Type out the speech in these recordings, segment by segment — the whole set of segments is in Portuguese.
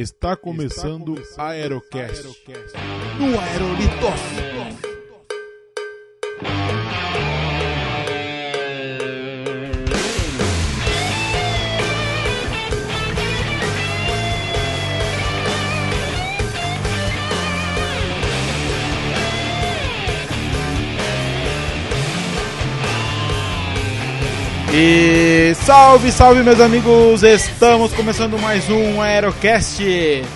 Está começando a Aerocast. No Aerolitos. E salve, salve meus amigos! Estamos começando mais um Aerocast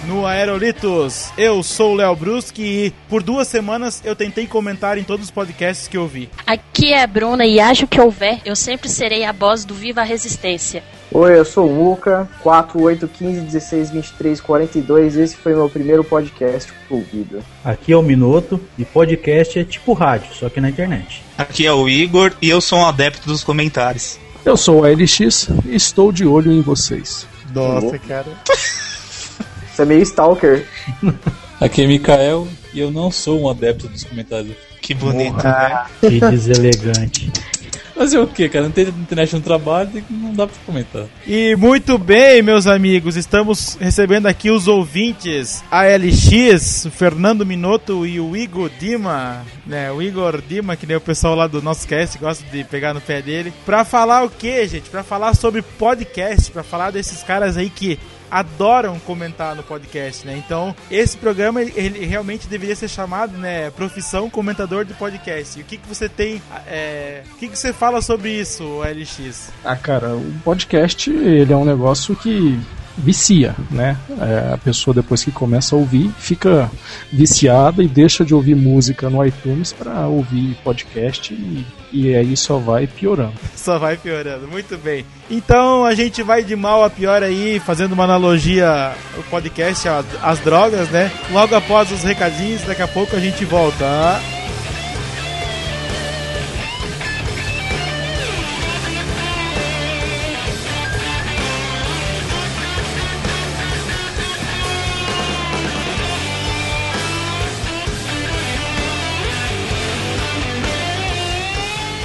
no Aerolitos. Eu sou o Léo Bruschi e por duas semanas eu tentei comentar em todos os podcasts que eu vi. Aqui é a Bruna e acho que houver, eu sempre serei a voz do Viva a Resistência. Oi, eu sou o Muca, 4815164342. Esse foi meu primeiro podcast ouvido. Aqui é o Minuto e podcast é tipo rádio, só que na internet. Aqui é o Igor e eu sou um adepto dos comentários. Eu sou o LX e estou de olho em vocês. Nossa, cara. Você é meio stalker. Aqui é Mikael e eu não sou um adepto dos comentários. Que bonito, né? Que deselegante. Fazer o que, cara? Não tem internet no trabalho não dá pra comentar. E muito bem, meus amigos, estamos recebendo aqui os ouvintes ALX, Fernando Minotto e o Igor Dima, né? O Igor Dima, que nem o pessoal lá do nosso cast gosta de pegar no pé dele, pra falar o que, gente? Pra falar sobre podcast, pra falar desses caras aí que adoram comentar no podcast, né? Então, esse programa ele realmente deveria ser chamado, né, profissão comentador de podcast. E o que que você tem, é, o que que você fala sobre isso, LX? Ah, cara, o podcast ele é um negócio que vicia, né? É, a pessoa depois que começa a ouvir fica viciada e deixa de ouvir música no iTunes para ouvir podcast e, e aí só vai piorando. Só vai piorando, muito bem. Então a gente vai de mal a pior aí, fazendo uma analogia o podcast às, drogas, né? Logo após os recadinhos, daqui a pouco a gente volta.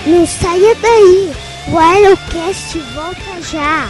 Não saia daí! O Aerocast volta já!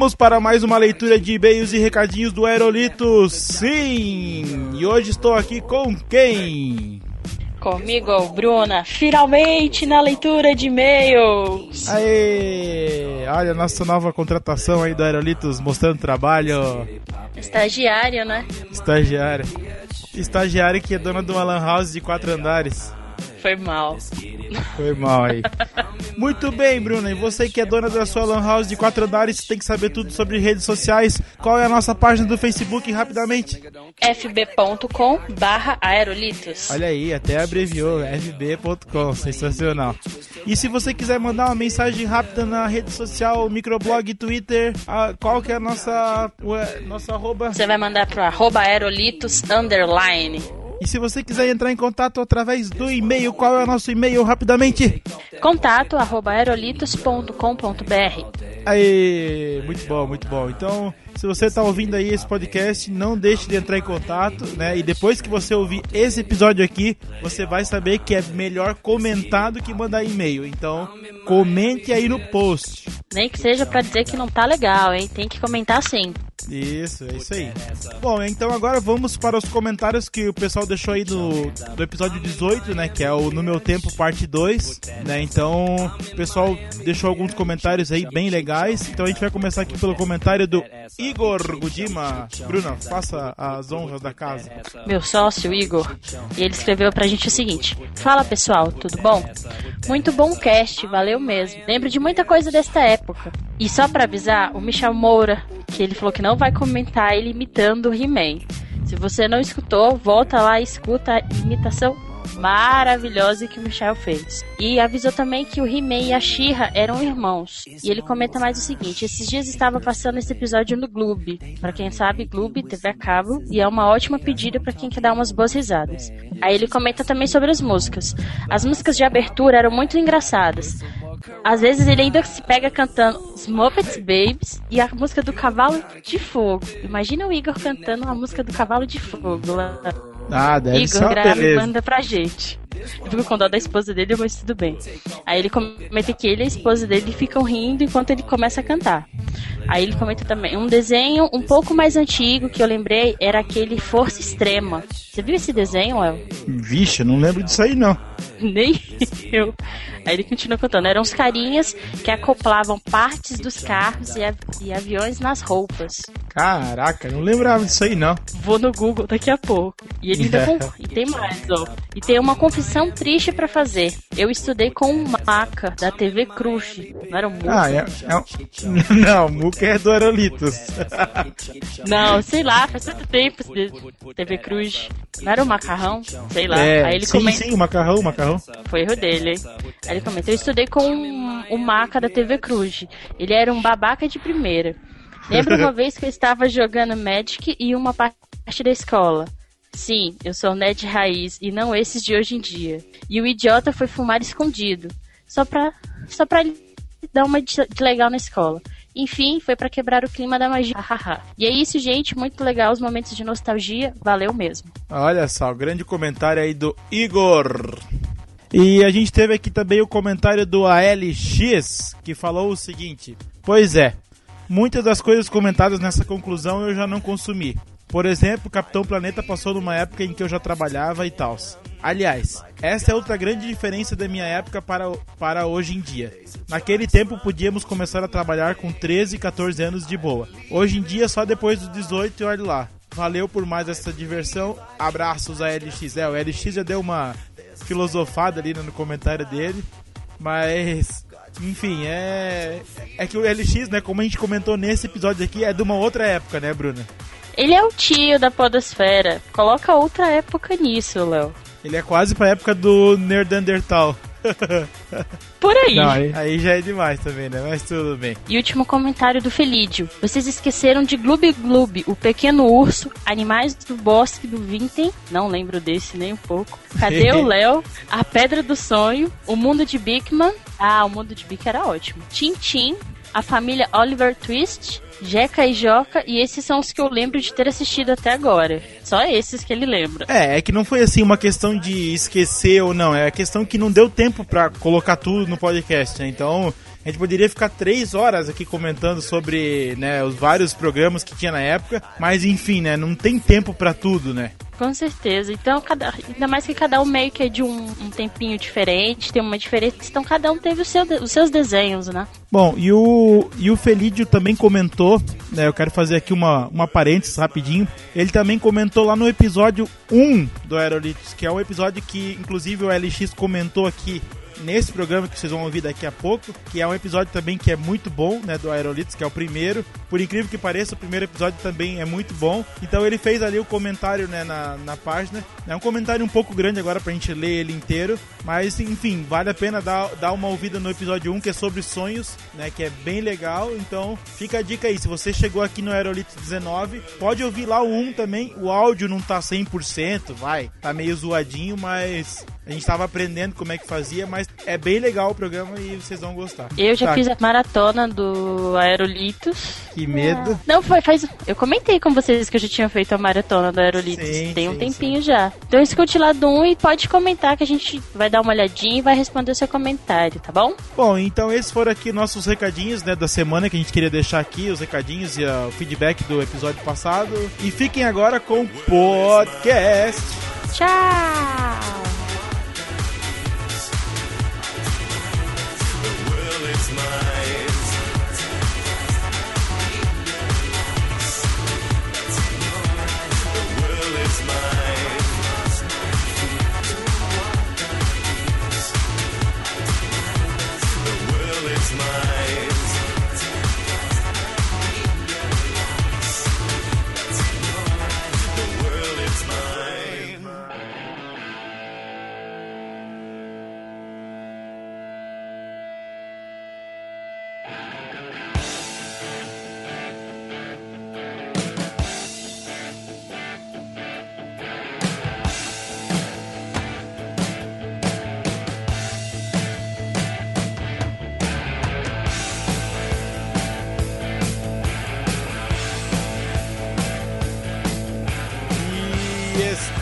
Vamos para mais uma leitura de e-mails e recadinhos do Aerolitos. Sim! E hoje estou aqui com quem? Comigo, Bruna, finalmente na leitura de e-mails. Aê! Olha a nossa nova contratação aí do Aerolitos mostrando trabalho. Estagiário, né? Estagiária. Estagiária que é dona de uma lan house de quatro andares. Foi mal. Foi mal aí. Muito bem, Bruna. E você que é dona da sua lan house de quatro andares, tem que saber tudo sobre redes sociais. Qual é a nossa página do Facebook, rapidamente? fb.com barra aerolitos. Olha aí, até abreviou, fb.com, sensacional. E se você quiser mandar uma mensagem rápida na rede social, microblog, Twitter, a- qual que é a nossa, ué, nossa arroba? Você vai mandar pro arroba aerolitos underline. E se você quiser entrar em contato através do e-mail, qual é o nosso e-mail, rapidamente? Contato arroba aerolitos.com.br Aí, muito bom, muito bom. Então, se você está ouvindo aí esse podcast, não deixe de entrar em contato, né? E depois que você ouvir esse episódio aqui, você vai saber que é melhor comentar do que mandar e-mail. Então, comente aí no post. Nem que seja pra dizer que não tá legal, hein? Tem que comentar sim. Isso, é isso aí. Bom, então agora vamos para os comentários que o pessoal deixou aí do, do episódio 18, né? Que é o No Meu Tempo, parte 2, né? Então, o pessoal deixou alguns comentários aí bem legais. Então a gente vai começar aqui pelo comentário do Igor Gudima. Bruna, faça as honras da casa. Meu sócio, Igor. E ele escreveu pra gente o seguinte: Fala pessoal, tudo bom? Muito bom cast, valeu mesmo. Lembro de muita coisa desta época. E só pra avisar, o Michel Moura, que ele falou que não vai comentar ele imitando o He-Man. Se você não escutou, volta lá e escuta a imitação maravilhosa que o Michel fez. E avisou também que o He-Man e a She-Ra eram irmãos. E ele comenta mais o seguinte: esses dias estava passando esse episódio no Gloob. Para quem sabe, Gloob TV a cabo e é uma ótima pedida para quem quer dar umas boas risadas. Aí ele comenta também sobre as músicas. As músicas de abertura eram muito engraçadas. Às vezes ele ainda se pega cantando os Babies e a música do Cavalo de Fogo. Imagina o Igor cantando a música do Cavalo de Fogo lá. Ah, deve ser Igor uma grava e beleza. manda pra gente. Eu fico com dó da esposa dele, mas tudo bem. Aí ele comenta que ele e a esposa dele ficam rindo enquanto ele começa a cantar. Aí ele comenta também, um desenho um pouco mais antigo que eu lembrei era aquele Força Extrema. Você viu esse desenho, Léo? Vixe, eu não lembro disso aí não. Nem eu. Aí ele continua contando. Eram uns carinhas que acoplavam partes dos carros e, e aviões nas roupas. Caraca, não lembrava disso aí não. Vou no Google daqui a pouco. E ele ainda É. con- E tem mais, ó. E tem uma confissão triste pra fazer. Eu estudei com um maca da TV Cruz. Não era um Muca? Ah, é, é um... Não, o Muca é do Aerolitos. Não, sei lá, faz tanto tempo TV Cruz. Não era o macarrão? Sei lá. É, Aí ele sim, comenta. sim, o macarrão, o macarrão. Foi erro dele. Aí ele comenta, eu estudei com um, um maca da TV Cruz. Ele era um babaca de primeira. Lembro uma vez que eu estava jogando Magic e uma parte da escola. Sim, eu sou nerd raiz e não esses de hoje em dia. E o idiota foi fumar escondido. Só pra, só pra dar uma de legal na escola. Enfim, foi pra quebrar o clima da magia. E é isso, gente. Muito legal os momentos de nostalgia. Valeu mesmo. Olha só, o grande comentário aí do Igor. E a gente teve aqui também o comentário do ALX, que falou o seguinte: Pois é, muitas das coisas comentadas nessa conclusão eu já não consumi. Por exemplo, Capitão Planeta passou numa época em que eu já trabalhava e tal. Aliás, essa é outra grande diferença da minha época para, para hoje em dia. Naquele tempo podíamos começar a trabalhar com 13, 14 anos de boa. Hoje em dia só depois dos 18 e olha lá. Valeu por mais essa diversão. Abraços a LX. É, o LX já deu uma filosofada ali no comentário dele. Mas, enfim, é. É que o LX, né, como a gente comentou nesse episódio aqui, é de uma outra época, né, Bruna? Ele é o tio da podosfera. Coloca outra época nisso, Léo. Ele é quase pra época do Nerdandertal. Por aí. Não, aí, aí já é demais também, né? Mas tudo bem. E último comentário do Felídio. Vocês esqueceram de Gloob Gloob, o pequeno urso, animais do bosque do Vinten. Não lembro desse nem um pouco. Cadê o Léo? A Pedra do Sonho, o mundo de Bigman. Ah, o mundo de Bic era ótimo. Tintin, a família Oliver Twist, Jeca e Joca, e esses são os que eu lembro de ter assistido até agora. Só esses que ele lembra. É, é que não foi assim uma questão de esquecer ou não, é a questão que não deu tempo pra colocar tudo no podcast, né? Então, a gente poderia ficar três horas aqui comentando sobre, né, os vários programas que tinha na época, mas enfim, né, não tem tempo pra tudo, né? Com certeza. Então, cada, ainda mais que cada um meio que é de um, um tempinho diferente, tem uma diferença. Então, cada um teve seu, os seus desenhos, né? Bom, e o, e o Felídio também comentou, né, eu quero fazer aqui uma, uma parênteses rapidinho, ele também comentou lá no episódio 1 do Aerolitos, que é um episódio que, inclusive, o LX comentou aqui nesse programa que vocês vão ouvir daqui a pouco, que é um episódio também que é muito bom, né, do Aerolitos, que é o primeiro. Por incrível que pareça, o primeiro episódio também é muito bom. Então ele fez ali o comentário, né, na, na página. É um comentário um pouco grande agora pra gente ler ele inteiro, mas enfim, vale a pena dar, dar uma ouvida no episódio 1, que é sobre sonhos, né, que é bem legal. Então fica a dica aí, se você chegou aqui no Aerolitos 19, pode ouvir lá o 1 também. O áudio não tá 100%, vai, tá meio zoadinho, mas A gente tava aprendendo como é que fazia, mas é bem legal o programa e vocês vão gostar. Eu já Tá, fiz a maratona do Aerolitos. Que medo. Não, foi, faz. Eu comentei com vocês que eu já tinha feito a maratona do Aerolitos. Sim, Tem um sim, tempinho já. Então escute lá do 1 e pode comentar que a gente vai dar uma olhadinha e vai responder o seu comentário, tá bom? Bom, então esses foram aqui nossos recadinhos né, da semana que a gente queria deixar aqui, os recadinhos e ah, o feedback do episódio passado. E fiquem agora com o podcast. Tchau! E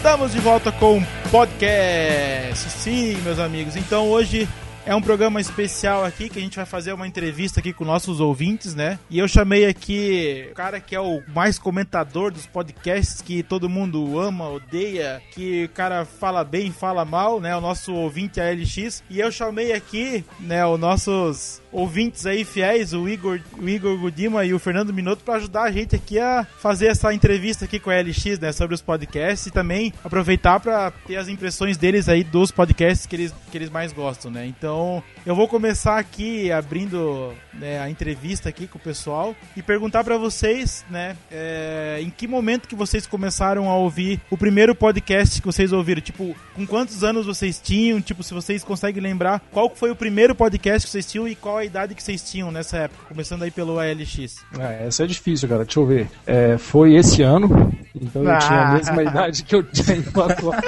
estamos de volta com o podcast. Sim, meus amigos. Então hoje é um programa especial aqui que a gente vai fazer uma entrevista aqui com nossos ouvintes, né? E eu chamei aqui o cara que é o mais comentador dos podcasts que todo mundo ama, odeia, que o cara fala bem, fala mal, né? O nosso ouvinte ALX. E eu chamei aqui, né, os nossos ouvintes aí fiéis, o Igor, o Igor Gudima e o Fernando Minotto para ajudar a gente aqui a fazer essa entrevista aqui com a LX, né, sobre os podcasts e também aproveitar para ter as impressões deles aí dos podcasts que eles, que eles mais gostam, né? Então, eu vou começar aqui abrindo né, a entrevista aqui com o pessoal e perguntar para vocês, né, é, em que momento que vocês começaram a ouvir o primeiro podcast que vocês ouviram? Tipo, com quantos anos vocês tinham? Tipo, se vocês conseguem lembrar qual foi o primeiro podcast que vocês tinham e qual a idade que vocês tinham nessa época? Começando aí pelo ALX. É, essa é difícil, cara. Deixa eu ver. É, foi esse ano, então eu Ah. tinha a mesma idade que eu tenho agora.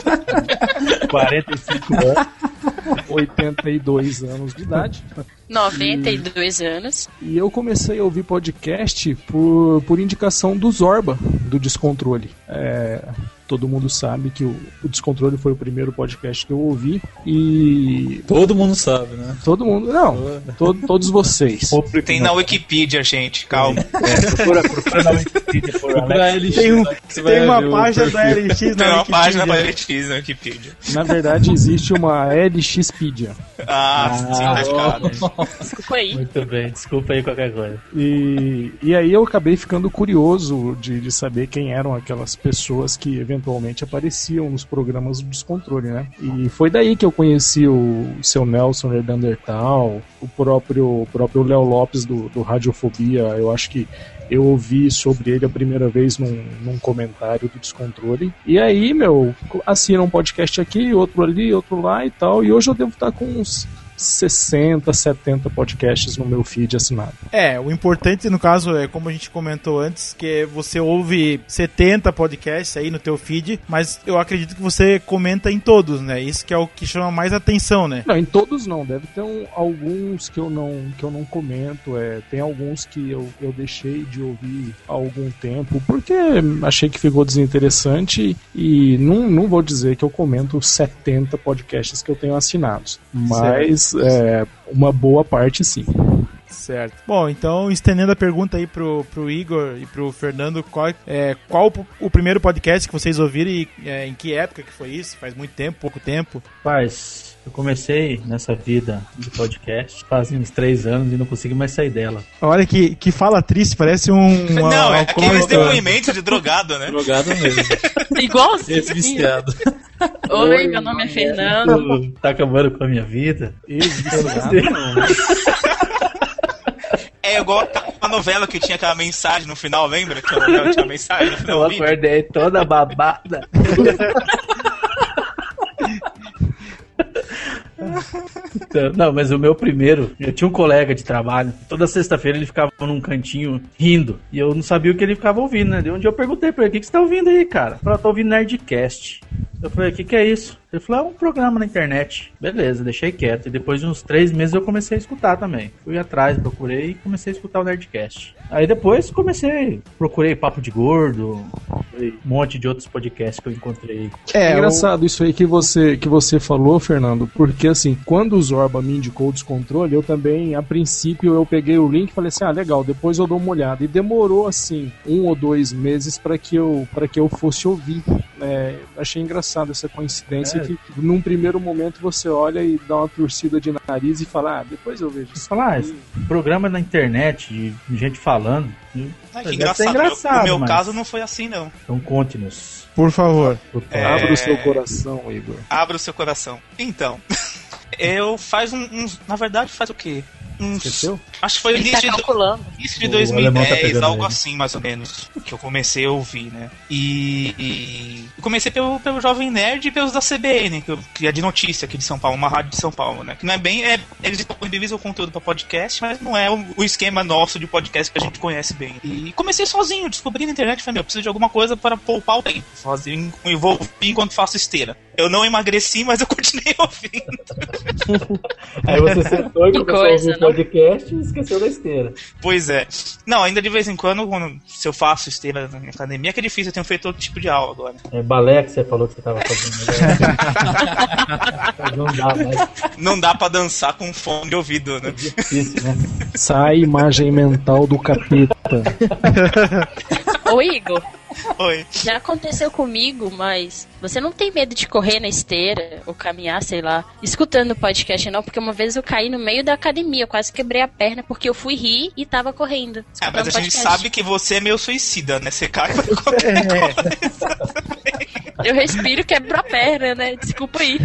45 anos. 82 anos de idade. 92 anos. E eu comecei a ouvir podcast por, por indicação do Zorba, do Descontrole. É, todo mundo sabe que o, o Descontrole foi o primeiro podcast que eu ouvi. E. Todo mundo sabe, né? Todo mundo. Não, to- todos vocês. Tem na Wikipedia, gente, calma. É, procura, procura na Wikipedia Procura. LX, Tem, um, né, tem uma página da. LX Tem na uma Wikipedia. página pra LX na Wikipedia. Na verdade, existe uma LXpedia. Ah, sim, tá ficado. Desculpa aí. Muito bem, desculpa aí qualquer coisa. E, e aí eu acabei ficando curioso de, de saber quem eram aquelas pessoas que eventualmente apareciam nos programas do Descontrole, né? E foi daí que eu conheci o seu Nelson Nerdandertal, o próprio, o próprio Léo Lopes do, do Radiofobia. Eu acho que eu ouvi sobre ele a primeira vez num, num comentário do Descontrole. E aí, meu, assina um podcast aqui, outro ali, outro lá e tal. E hoje eu devo estar com uns 60, 70 podcasts no meu feed assinado. É, o importante no caso é como a gente comentou antes, que você ouve 70 podcasts aí no teu feed, mas eu acredito que você comenta em todos, né? Isso que é o que chama mais atenção, né? Não, em todos não. Deve ter um- alguns que eu não que eu não comento. É, tem alguns que eu, eu deixei de ouvir há algum tempo porque achei que ficou desinteressante e não, não vou dizer que eu comento os 70 podcasts que eu tenho assinados, mas é, uma boa parte sim. Certo. Bom, então estendendo a pergunta aí pro, pro Igor e pro Fernando, qual, é, qual o primeiro podcast que vocês ouviram e é, em que época que foi isso? Faz muito tempo, pouco tempo? Paz, eu comecei nessa vida de podcast faz uns três anos e não consigo mais sair dela. Olha que, que fala triste, parece um. Não, é aqueles depoimentos de drogado, né? Drogado mesmo. Igualzinho. Esse viciado. Oi, meu nome é Fernando. Tá acabando com a minha vida. É igual a novela que tinha aquela mensagem no final, lembra? Que a novela tinha mensagem no final Eu acordei toda babada. Então, Não, mas o meu primeiro, eu tinha um colega de trabalho, toda sexta-feira ele ficava num cantinho rindo, e eu não sabia o que ele ficava ouvindo, né? De onde eu perguntei pra ele, o que, que você tá ouvindo aí, cara? Falou, tô ouvindo Nerdcast. Eu falei, o que, que é isso? Ele falou, é um programa na internet. Beleza, deixei quieto. E depois de uns três meses eu comecei a escutar também. Fui atrás, procurei e comecei a escutar o Nerdcast. Aí depois comecei, procurei Papo de Gordo, um monte de outros podcasts que eu encontrei. É, engraçado isso aí que você, que você falou, Fernando, porque assim, quando o Zorba me indicou o descontrole, eu também, a princípio, eu peguei o link e falei assim, ah, legal, depois eu dou uma olhada. E demorou, assim, um ou dois meses para que, eu, pra que eu fosse ouvir. É, achei engraçado essa coincidência É. que num primeiro momento você olha e dá uma torcida de nariz e fala, ah, depois eu vejo. Você fala, ah, programa na internet, de gente falando. Ah, que ser engraçado. engraçado, o meu mas- caso não foi assim, não. Então conte-nos. Por favor. É. Abra o seu coração, Igor. Abra o seu coração. Então, eu faz um, uns. Na verdade, faz o quê? Uns, Esqueceu? Acho que foi início tá de, início de O alemão tá 2010, pegando algo assim, mais ou menos. Que eu comecei a ouvir, né? E. e comecei pelo, pelo Jovem Nerd e pelos da CBN, que, eu- que é de notícia aqui de São Paulo, uma rádio de São Paulo, né? Que não é bem. É, eles disponibilizam o conteúdo pra podcast, mas não é o, o esquema nosso de podcast que a gente conhece bem. E comecei sozinho, descobri na internet, falei, meu, eu preciso de alguma coisa para poupar o tempo. Sozinho, e vou ouvir enquanto faço esteira. Eu não emagreci, mas eu continuei ouvindo. Aí você sentou e Que começou coisa, a ouvir o não? Podcast e esqueceu da esteira. Pois é. Não, ainda de vez em quando, quando se eu faço esteira na minha academia, que é difícil, eu tenho feito outro tipo de aula agora. É balé que você falou que você tava fazendo. Não dá mais. Não dá pra dançar com fone de ouvido, né? Difícil, né? Sai a imagem mental do capeta. Ô, Igor, Oi. já aconteceu comigo, mas você não tem medo de correr na esteira ou caminhar, sei lá, escutando o podcast, não? Porque uma vez eu caí no meio da academia, eu quase quebrei a perna porque eu fui rir e tava correndo. Ah, mas a gente podcast. sabe que você é meio suicida, né? Você cai pra qualquer Eu respiro e quebro a perna, né? Desculpa aí.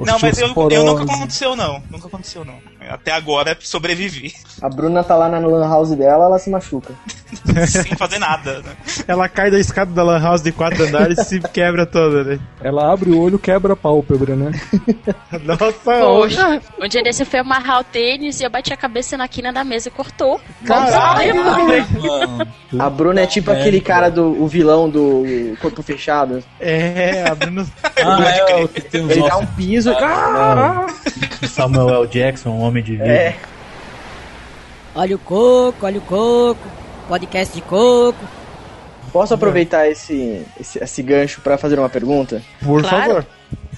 Não, mas eu, eu nunca aconteceu, não. Nunca aconteceu, não. Até agora sobrevivi. A Bruna tá lá na lan house dela, ela se machuca. sem fazer nada, né? Ela cai da escada da Lan House de quatro andares e se quebra toda, né? Ela abre o olho quebra a pálpebra, né? Nossa, Poxa, um dia desse eu fui amarrar o tênis e eu bati a cabeça na quina da mesa e cortou. Caralho! A Bruna é tipo É, aquele cara do o vilão do Corpo Fechado. É, abrindo. ah, é Ele dá um piso e. Ah! Samuel L. Jackson, um homem de vida. É. Olha o coco, olha o coco, podcast de coco. Posso aproveitar esse, esse, esse gancho pra fazer uma pergunta? Por Claro. favor.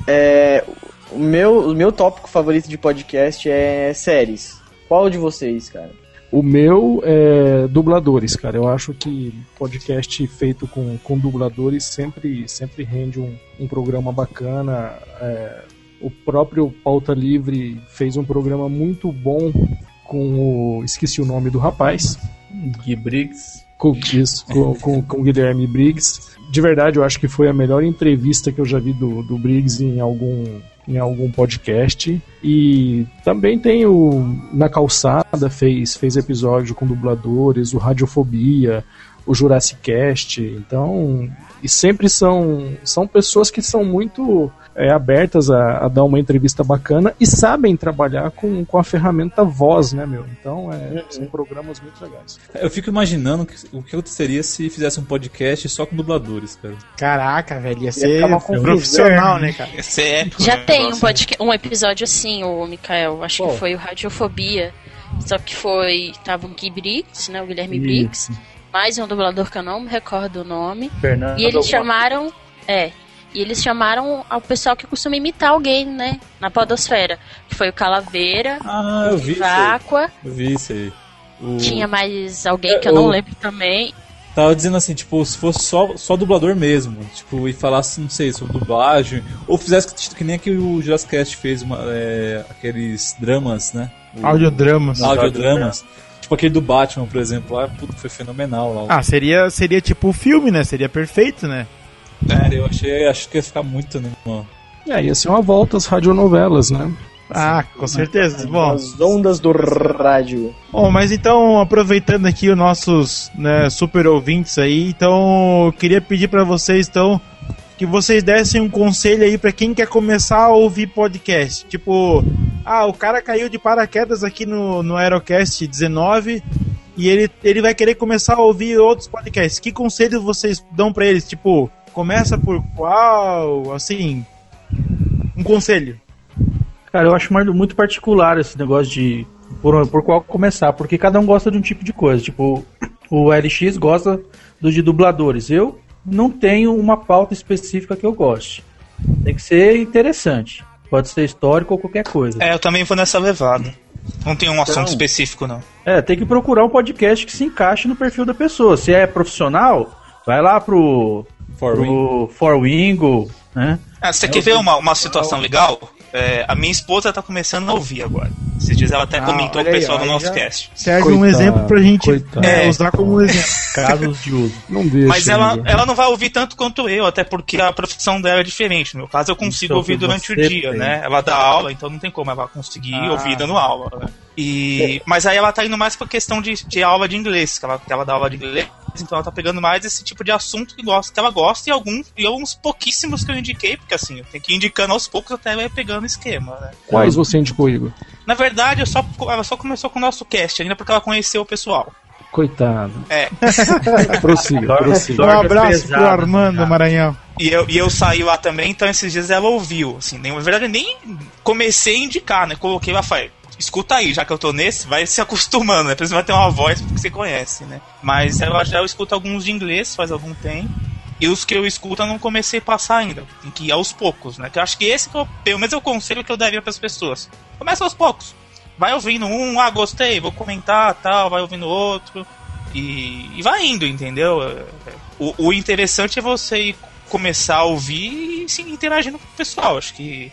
É, o, meu, o meu tópico favorito de podcast é séries. Qual de vocês, cara? O meu é dubladores, cara. Eu acho que podcast feito com, com dubladores sempre, sempre rende um, um programa bacana. É, o próprio Pauta Livre fez um programa muito bom com o. Esqueci o nome do rapaz. Gui Briggs. Com, isso, com, com, com o Guilherme Briggs. De verdade, eu acho que foi a melhor entrevista que eu já vi do, do Briggs em algum, em algum podcast. E também tem o Na Calçada, fez, fez episódio com dubladores, o Radiofobia, o Jurassic Cast. Então, e sempre são, são pessoas que são muito é, abertas a, a dar uma entrevista bacana e sabem trabalhar com, com a ferramenta voz, né, meu? Então, é, são programas muito legais. Eu fico imaginando que- o que aconteceria se fizesse um podcast só com dubladores, cara. Caraca, velho, ia Ia ser ficar uma profissional, né, cara? Esse é épico, Já né, tem um, negócio, podca- um episódio assim, o Mikael. Acho Qual? que foi o Radiofobia. Só que foi. Tava o Gui Briggs, né? O Guilherme Briggs. Mais um dublador que eu não me recordo o nome. Fernando. E eles chamaram. É. E eles chamaram ao pessoal que costuma imitar alguém, né? Na Podosfera. Que foi o Calaveira, Ah, eu o. Váqua. Eu vi isso aí. O- Tinha mais alguém que É, eu não o- lembro também. Tava dizendo assim, tipo, se fosse só, só dublador mesmo, tipo, e falasse, não sei, sobre dublagem, ou fizesse que, que nem que o Jurassic Cast fez uma, é, aqueles dramas, né? O- Audiodramas. Audiodramas. Tipo aquele do Batman, por exemplo, lá, puto, foi fenomenal lá. Ah, seria, seria tipo o filme, né? Seria perfeito, né? Cara, eu achei, acho que ia ficar muito animal. É, ia ser uma volta às radionovelas, né? Ah, com certeza. Bom, As ondas do rádio. bom, mas então, aproveitando aqui os nossos né, super ouvintes aí, então eu queria pedir pra vocês, então, que vocês dessem um conselho aí pra quem quer começar a ouvir podcast. Tipo, ah, o cara caiu de paraquedas aqui no, no Aerocast 19 e ele, ele vai querer começar a ouvir outros podcasts. Que conselho vocês dão pra eles? Tipo, Começa por qual, assim, um conselho. Cara, eu acho muito particular esse negócio de por, por qual começar, porque cada um gosta de um tipo de coisa. Tipo, o LX gosta do de dubladores. Eu não tenho uma pauta específica que eu goste. Tem que ser interessante. Pode ser histórico ou qualquer coisa. É, eu também vou nessa levada. Não tem um assunto Então- específico, não. É, tem que procurar um podcast que se encaixe no perfil da pessoa. Se é profissional, vai lá pro For pro For Wingo, né? Ah, você É, quer ver uma, uma situação legal? É, a minha esposa tá começando a ouvir agora. Esses dias ela até Ah, comentou o aí, pessoal ó, do aí nosso já cast. Serve um Coitado, exemplo pra gente coitado. é, É. usar como exemplo. Casos de uso. Não deixa. Mas ela, ela não vai ouvir tanto quanto eu, até porque a profissão dela é diferente. No meu caso, eu consigo Então, ouvir durante o dia, tem. né? Ela dá aula, então não tem como ela conseguir Ah. ouvir dando aula. né? E, mas aí ela tá indo mais pra questão de, de aula de inglês, que ela, que ela dá aula de inglês, então ela tá pegando mais esse tipo de assunto que, gosta, que ela gosta e alguns, e alguns pouquíssimos que eu indiquei, porque assim, eu tenho que ir indicando aos poucos até ela ir pegando esquema, né? Quais você indicou, Igor? Na verdade, eu só, ela só começou com o nosso cast ainda porque ela conheceu o pessoal. Coitado. É. prossiga, prossiga. Um abraço pro pesadas, Armando cara. Maranhão. E eu, e eu saí lá também, então esses dias ela ouviu, assim, nem, na verdade eu nem comecei a indicar, né? Coloquei lá, falei, escuta aí, já que eu tô nesse, vai se acostumando, né? Vai ter uma voz porque você conhece, né? Mas eu já eu escuto alguns de inglês faz algum tempo. E os que eu escuto eu não comecei a passar ainda. Tem que ir aos poucos, né? Que eu acho que esse que eu, pelo menos é o conselho que eu daria pras pessoas. Começa aos poucos. Vai ouvindo um, ah, gostei, vou comentar, tal, vai ouvindo outro. E, e vai indo, entendeu? O, o interessante é você começar a ouvir e se interagindo com o pessoal. Acho que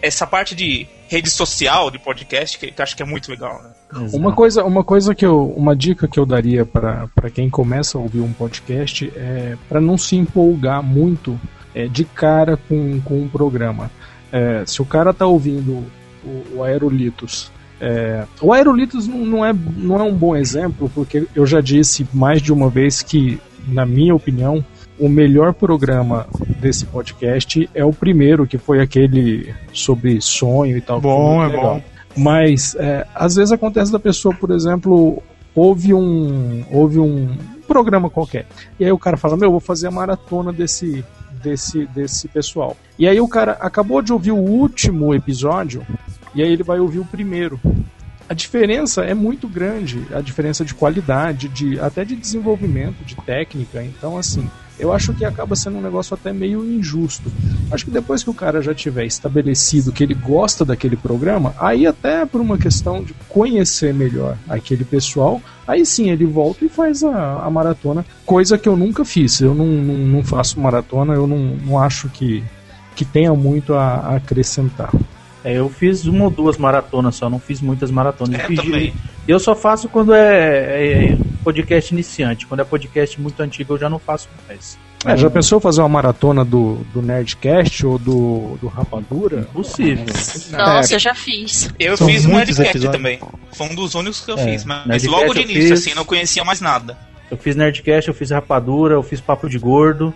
essa parte de rede social, de podcast, que, que eu acho que é muito legal, né? Uma coisa, uma coisa que eu, uma dica que eu daria para quem começa a ouvir um podcast é para não se empolgar muito é, de cara com, com um programa. É, se o cara tá ouvindo o, o Aerolitos, é, o Aerolitos não, não, é, não é um bom exemplo porque eu já disse mais de uma vez que, na minha opinião, o melhor programa desse podcast é o primeiro, que foi aquele sobre sonho e tal. Bom, é legal. bom. Mas é, às vezes acontece da pessoa, por exemplo, houve um, houve um programa qualquer. E aí o cara fala: Meu, vou fazer a maratona desse, desse, desse pessoal. E aí o cara acabou de ouvir o último episódio, e aí ele vai ouvir o primeiro. A diferença é muito grande, a diferença de qualidade, de até de desenvolvimento, de técnica. Então, assim, eu acho que acaba sendo um negócio até meio injusto. Acho que depois que o cara já tiver estabelecido que ele gosta daquele programa, aí até por uma questão de conhecer melhor aquele pessoal, aí sim ele volta e faz a, a maratona, coisa que eu nunca fiz. Eu não, não, não faço maratona, eu não, não acho que, que tenha muito a, a acrescentar. É, eu fiz uma ou duas maratonas só, não fiz muitas maratonas. É, Eu fiz- também. Eu só faço quando é, é podcast iniciante. Quando é podcast muito antigo, eu já não faço mais. É, já pensou fazer uma maratona do, do Nerdcast ou do, do Rapadura? Possível. Nossa, eu já fiz. Eu São fiz um muitos Nerdcast episódios. também. Foi um dos únicos que eu É, fiz, mas Nerdcast logo de início, fiz. assim, não conhecia mais nada. Eu fiz Nerdcast, eu fiz Rapadura, eu fiz Papo de Gordo.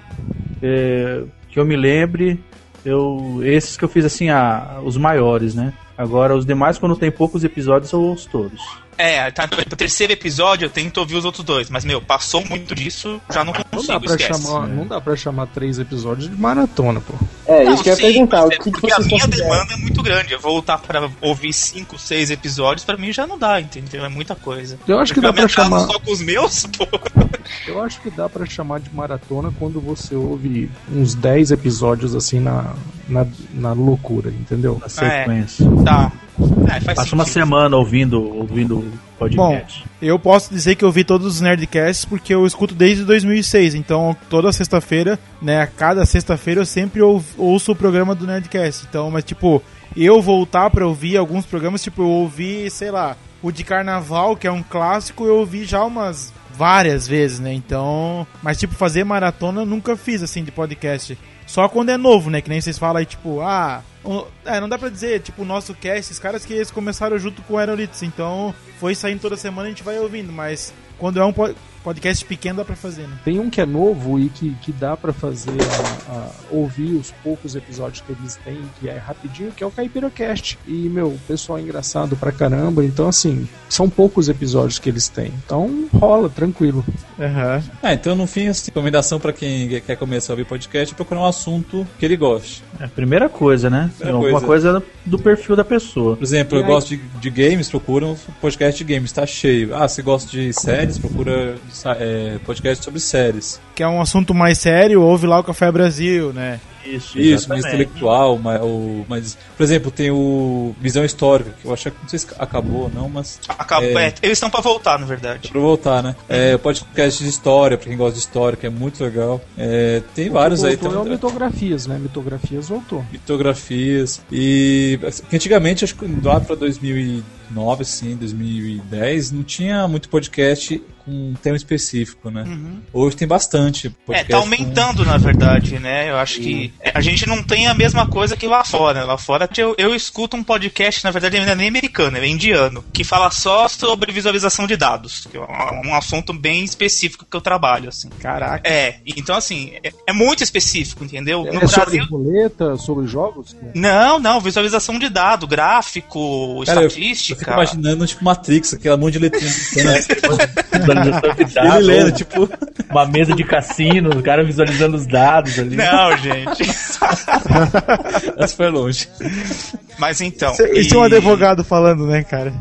é, que eu me lembre, eu, esses que eu fiz assim, a, os maiores, né? Agora, os demais, quando tem poucos episódios, eu ouço todos. É, tá, no terceiro episódio eu tento ouvir os outros dois, mas, meu, passou muito disso, já não Não consigo, dá, pra esquece. chamar, não dá pra chamar três episódios de maratona, pô. É, Não, isso que eu ia perguntar. O é que, que porque a minha consideram? demanda é muito grande. Eu voltar pra ouvir cinco, seis episódios, pra mim já não dá, entendeu? É muita coisa. Eu acho que dá pra chamar. só com os meus, pô. Eu acho que dá pra chamar de maratona quando você ouve uns 10 episódios assim na, na, na loucura, entendeu? Na sequência. Tá. É, faz Passa uma semana ouvindo ouvindo o podcast. Eu posso dizer que eu vi todos os Nerdcasts porque eu escuto desde 2006. Então, toda sexta-feira, né, a cada sexta-feira eu sempre ou- ouço o programa do Nerdcast. Então, mas tipo, eu voltar pra ouvir alguns programas, tipo, eu ouvi, sei lá, o de Carnaval, que é um clássico, eu ouvi já umas várias vezes, né? Então, mas tipo, fazer maratona eu nunca fiz assim de podcast. Só quando é novo, né? Que nem vocês falam aí, tipo, ah. É, não dá pra dizer, tipo, o nosso cast, esses caras que eles começaram junto com o Aerolitos, então foi saindo toda semana a gente vai ouvindo, mas quando é um Podcast pequeno dá pra fazer, né? Tem um que é novo e que, que dá pra fazer a, a ouvir os poucos episódios que eles têm, que é rapidinho, que é o Caipirocast. E, meu, o pessoal é engraçado pra caramba. Então, assim, são poucos episódios que eles têm. Então, rola, tranquilo. Ah, então no fim, assim, recomendação pra quem quer começar a ouvir podcast é procurar um assunto que ele goste. É a primeira coisa, né? Primeira Alguma coisa. coisa do perfil da pessoa. Por exemplo, E eu aí- gosto de, de games, procura um podcast de games, tá cheio. Ah, você gosta de séries, procura é, podcast sobre séries. Que é um assunto mais sério, ouve lá o Café Brasil, né? Isso, Isso, mais intelectual, mas, o, mas, por exemplo, tem o Visão Histórica, que eu acho que não sei se acabou ou não, mas. Acabou, é, é, eles estão pra voltar, na verdade. Pra voltar, né? É, podcast de história, pra quem gosta de história, que é muito legal. É, tem vários aí. Voltou Tem é o Mitografias, né? Mitografias voltou. mitografias. E que antigamente, acho que lá pra 2009, assim, 2010, não tinha muito podcast com um tema específico, né? Hoje tem bastante É, tá com- aumentando, na verdade, né? Eu acho que é, a gente não tem a mesma coisa que lá fora. Lá fora eu, eu escuto um podcast, na verdade, ainda nem americano, é indiano, que fala só sobre visualização de dados, que é um, assunto bem específico que eu trabalho, assim. Caraca. É, então assim, é, é muito específico, entendeu? No é sobre Brasil. roleta, sobre jogos? Não, não, visualização de dado, gráfico, Cara, eu- estatística. Eu fico imaginando, tipo, Matrix, aquela monte de letrinha. Visualização de dados, Ele lendo, tipo. Uma mesa de cassino, o cara visualizando os dados ali. Não, gente. Essa foi longe. Mas então. Isso é um advogado falando, né, cara?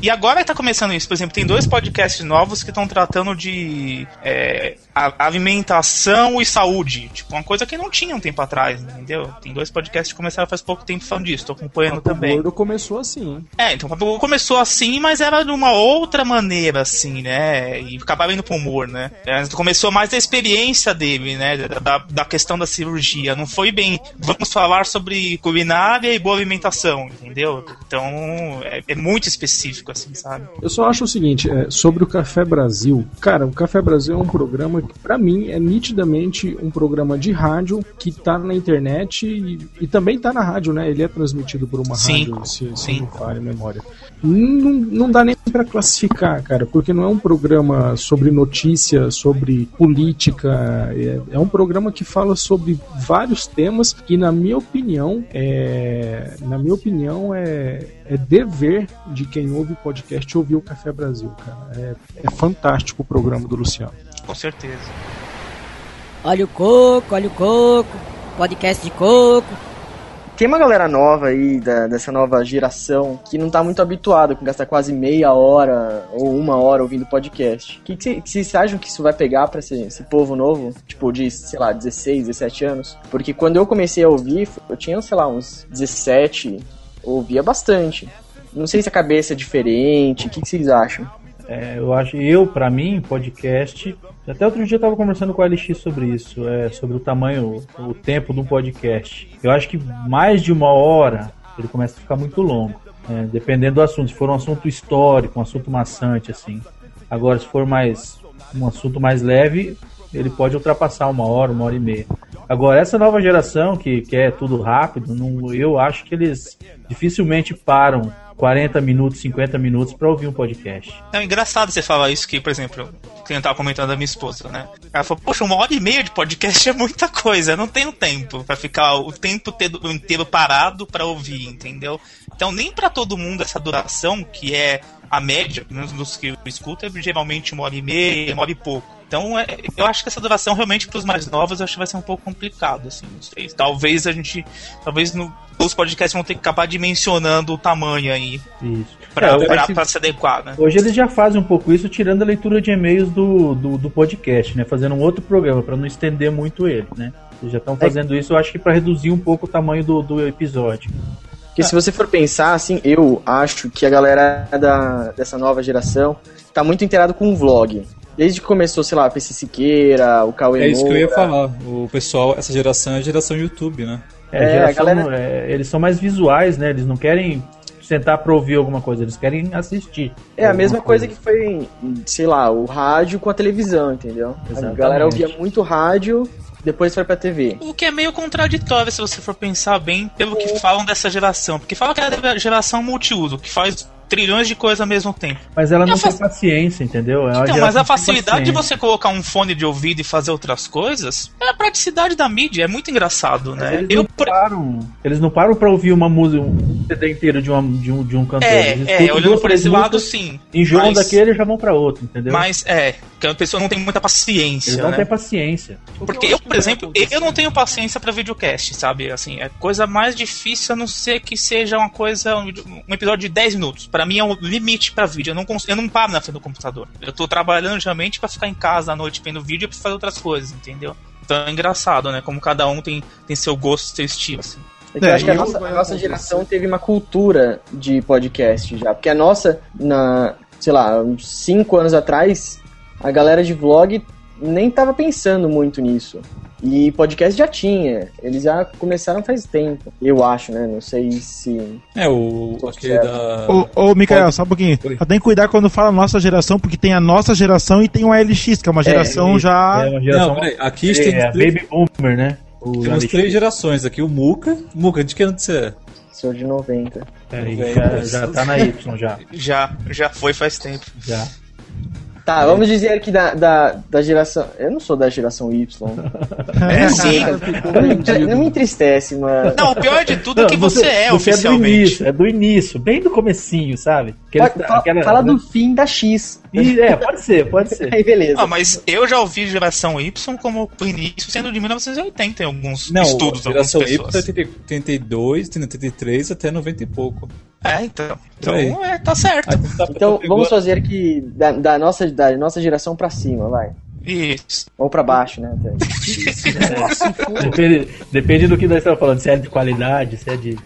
E agora tá começando isso. Por exemplo, tem dois podcasts novos que estão tratando de é, alimentação e saúde. Tipo, uma coisa que não tinha um tempo atrás, entendeu? Tem dois podcasts que começaram faz pouco tempo falando disso. Tô acompanhando O também. Gordo começou assim, hein? É, então o Papo Gordo começou assim, mas era de uma outra maneira, assim, né? E acabava indo pro humor, né? É, Começou mais da experiência dele, né? Da, da questão da cirurgia. Não foi bem, vamos falar sobre culinária e boa alimentação, entendeu? Então, é, é muito específico, assim, sabe? Eu só acho o seguinte, é, sobre o Café Brasil. Cara, o Café Brasil é um programa pra mim, é nitidamente um programa de rádio que tá na internet e, e também tá na rádio, né? Ele é transmitido por uma Sim, rádio, se, se sim. não falha a memória. Não, não dá nem pra classificar, cara, porque não é um programa sobre notícia, sobre política. É, é um programa que fala sobre vários temas que, na minha opinião, é, na minha opinião, é, é dever de quem ouve o podcast ouvir o Café Brasil, cara. É, é fantástico o programa do Luciano. Com certeza. Olha o coco, olha o coco, podcast de coco. Tem uma galera nova aí, da- dessa nova geração, que não tá muito habituada com gastar quase meia hora ou uma hora ouvindo podcast. O que, que, cê- que vocês acham que isso vai pegar pra esse, esse povo novo? Tipo, de, sei lá, 16, 17 anos? Porque quando eu comecei a ouvir, eu tinha, sei lá, uns 17, ouvia bastante. Não sei se a cabeça é diferente, o que, que vocês acham? É, eu acho, eu, pra mim, podcast. Até outro dia eu tava conversando com a LX sobre isso, é, sobre o tamanho, o tempo do podcast. Eu acho que mais de uma hora ele começa a ficar muito longo, é, dependendo do assunto. Se for um assunto histórico, um assunto maçante, assim. Agora, se for mais um assunto mais leve, ele pode ultrapassar uma hora, uma hora e meia. Agora, essa nova geração que quer tudo rápido, não, eu acho que eles dificilmente param 40 minutos, 50 minutos para ouvir um podcast. É engraçado você falar isso que, por exemplo, que eu tava comentando da minha esposa, né? Ela falou, poxa, uma hora e meia de podcast é muita coisa, eu não tenho tempo pra ficar o tempo inteiro parado pra ouvir, entendeu? Então nem pra todo mundo essa duração, que é a média, pelo menos dos que eu escuto, é geralmente uma hora e meia, uma hora e pouco. Então, é, eu acho que essa duração realmente para os mais novos, eu acho que vai ser um pouco complicado, assim, não sei. Talvez a gente, talvez no, os podcasts vão ter que acabar dimensionando o tamanho aí Isso. pra, É, pra- esse- pra se adequar, né? Hoje eles já fazem um pouco isso, tirando a leitura de e-mails do, do, do podcast, né? Fazendo um outro programa para não estender muito ele, né? Eles já estão fazendo isso, eu acho que para reduzir um pouco o tamanho do, do episódio. Porque se você for pensar, assim, eu acho que a galera da, dessa nova geração tá muito inteirado com o vlog. Desde que começou, sei lá, a PC Siqueira, o Cauê É isso que eu ia falar. O pessoal, essa geração é a geração YouTube, né? É, É, geração- a galera- é, eles são mais visuais, né? Eles não querem sentar para ouvir alguma coisa, eles querem assistir. É a mesma coisa que foi, sei lá, o rádio com a televisão, entendeu? A Exatamente. galera ouvia muito rádio, depois foi pra TV. O que é meio contraditório se você for pensar bem pelo que falam dessa geração. Porque falam que é a geração multiuso, que faz trilhões de coisas ao mesmo tempo. Mas ela E não tem paciência, entendeu? É Então, mas a facilidade de você colocar um fone de ouvido e fazer outras coisas é a praticidade da mídia, é muito engraçado, né? Eles Eu, não param. Eles não param pra ouvir uma música, um CD inteiro de, uma, de, um, de um cantor. É, Eles é, olhando por esse lado, sim. Enjoam Mas- daquele e já vão pra outro, entendeu? Mas é, que a pessoa não tem muita paciência. Eles não né? têm paciência. Porque eu, por exemplo, eu não tenho paciência pra videocast, sabe? Assim, é coisa mais difícil a não ser que seja uma coisa, um, um episódio de 10 minutos. Pra mim é um limite pra vídeo. Eu não, eu não paro na frente do computador. Eu tô trabalhando geralmente pra ficar em casa à noite vendo vídeo e pra fazer outras coisas, entendeu? Então é engraçado, né? Como cada um tem, tem seu gosto, seu estilo, assim. É eu É, acho que a eu- nossa, a nossa geração teve uma cultura de podcast já. Porque a nossa, na, sei lá, uns 5 anos atrás, a galera de vlog nem tava pensando muito nisso. E podcast já tinha. Eles já começaram faz tempo. Eu acho, né? Não sei se. É, o. Aquele da. Ô, ô Mikael, só um pouquinho. Oi. Só tem que cuidar quando fala nossa geração, porque tem a nossa geração e tem o LX, que é uma geração já. É uma geração. Não, peraí, aqui é, tem, é três- Baby Boomer, né? O temos três gerações aqui. O Muca. Muca, de que ano você é? Sou de 90. É, já, já tá na Y já. Já, já foi faz tempo. já. Tá, vamos dizer que da, da, da geração. Eu não sou da geração Y. É sim. Não me entre- não me entristece, mano. Não, o pior de tudo é que Não, você, é você é do oficialmente. início, é do início, bem do comecinho, sabe? Pode- fala, aquela- fala do fim da X. E- é, pode ser, pode ser. Aí, beleza. Ah, mas eu já ouvi geração Y como o início sendo de 1980 em alguns Não, estudos a algumas geração Y pessoas. é 80 82, tem 83 até 90 e pouco. É, então. Então, é, tá certo. Então vamos fazer que da, da nossa, da nossa geração pra cima, vai. Isso. Ou pra baixo, né? até. Depende, depende do que nós estamos falando, se é de qualidade, se é de.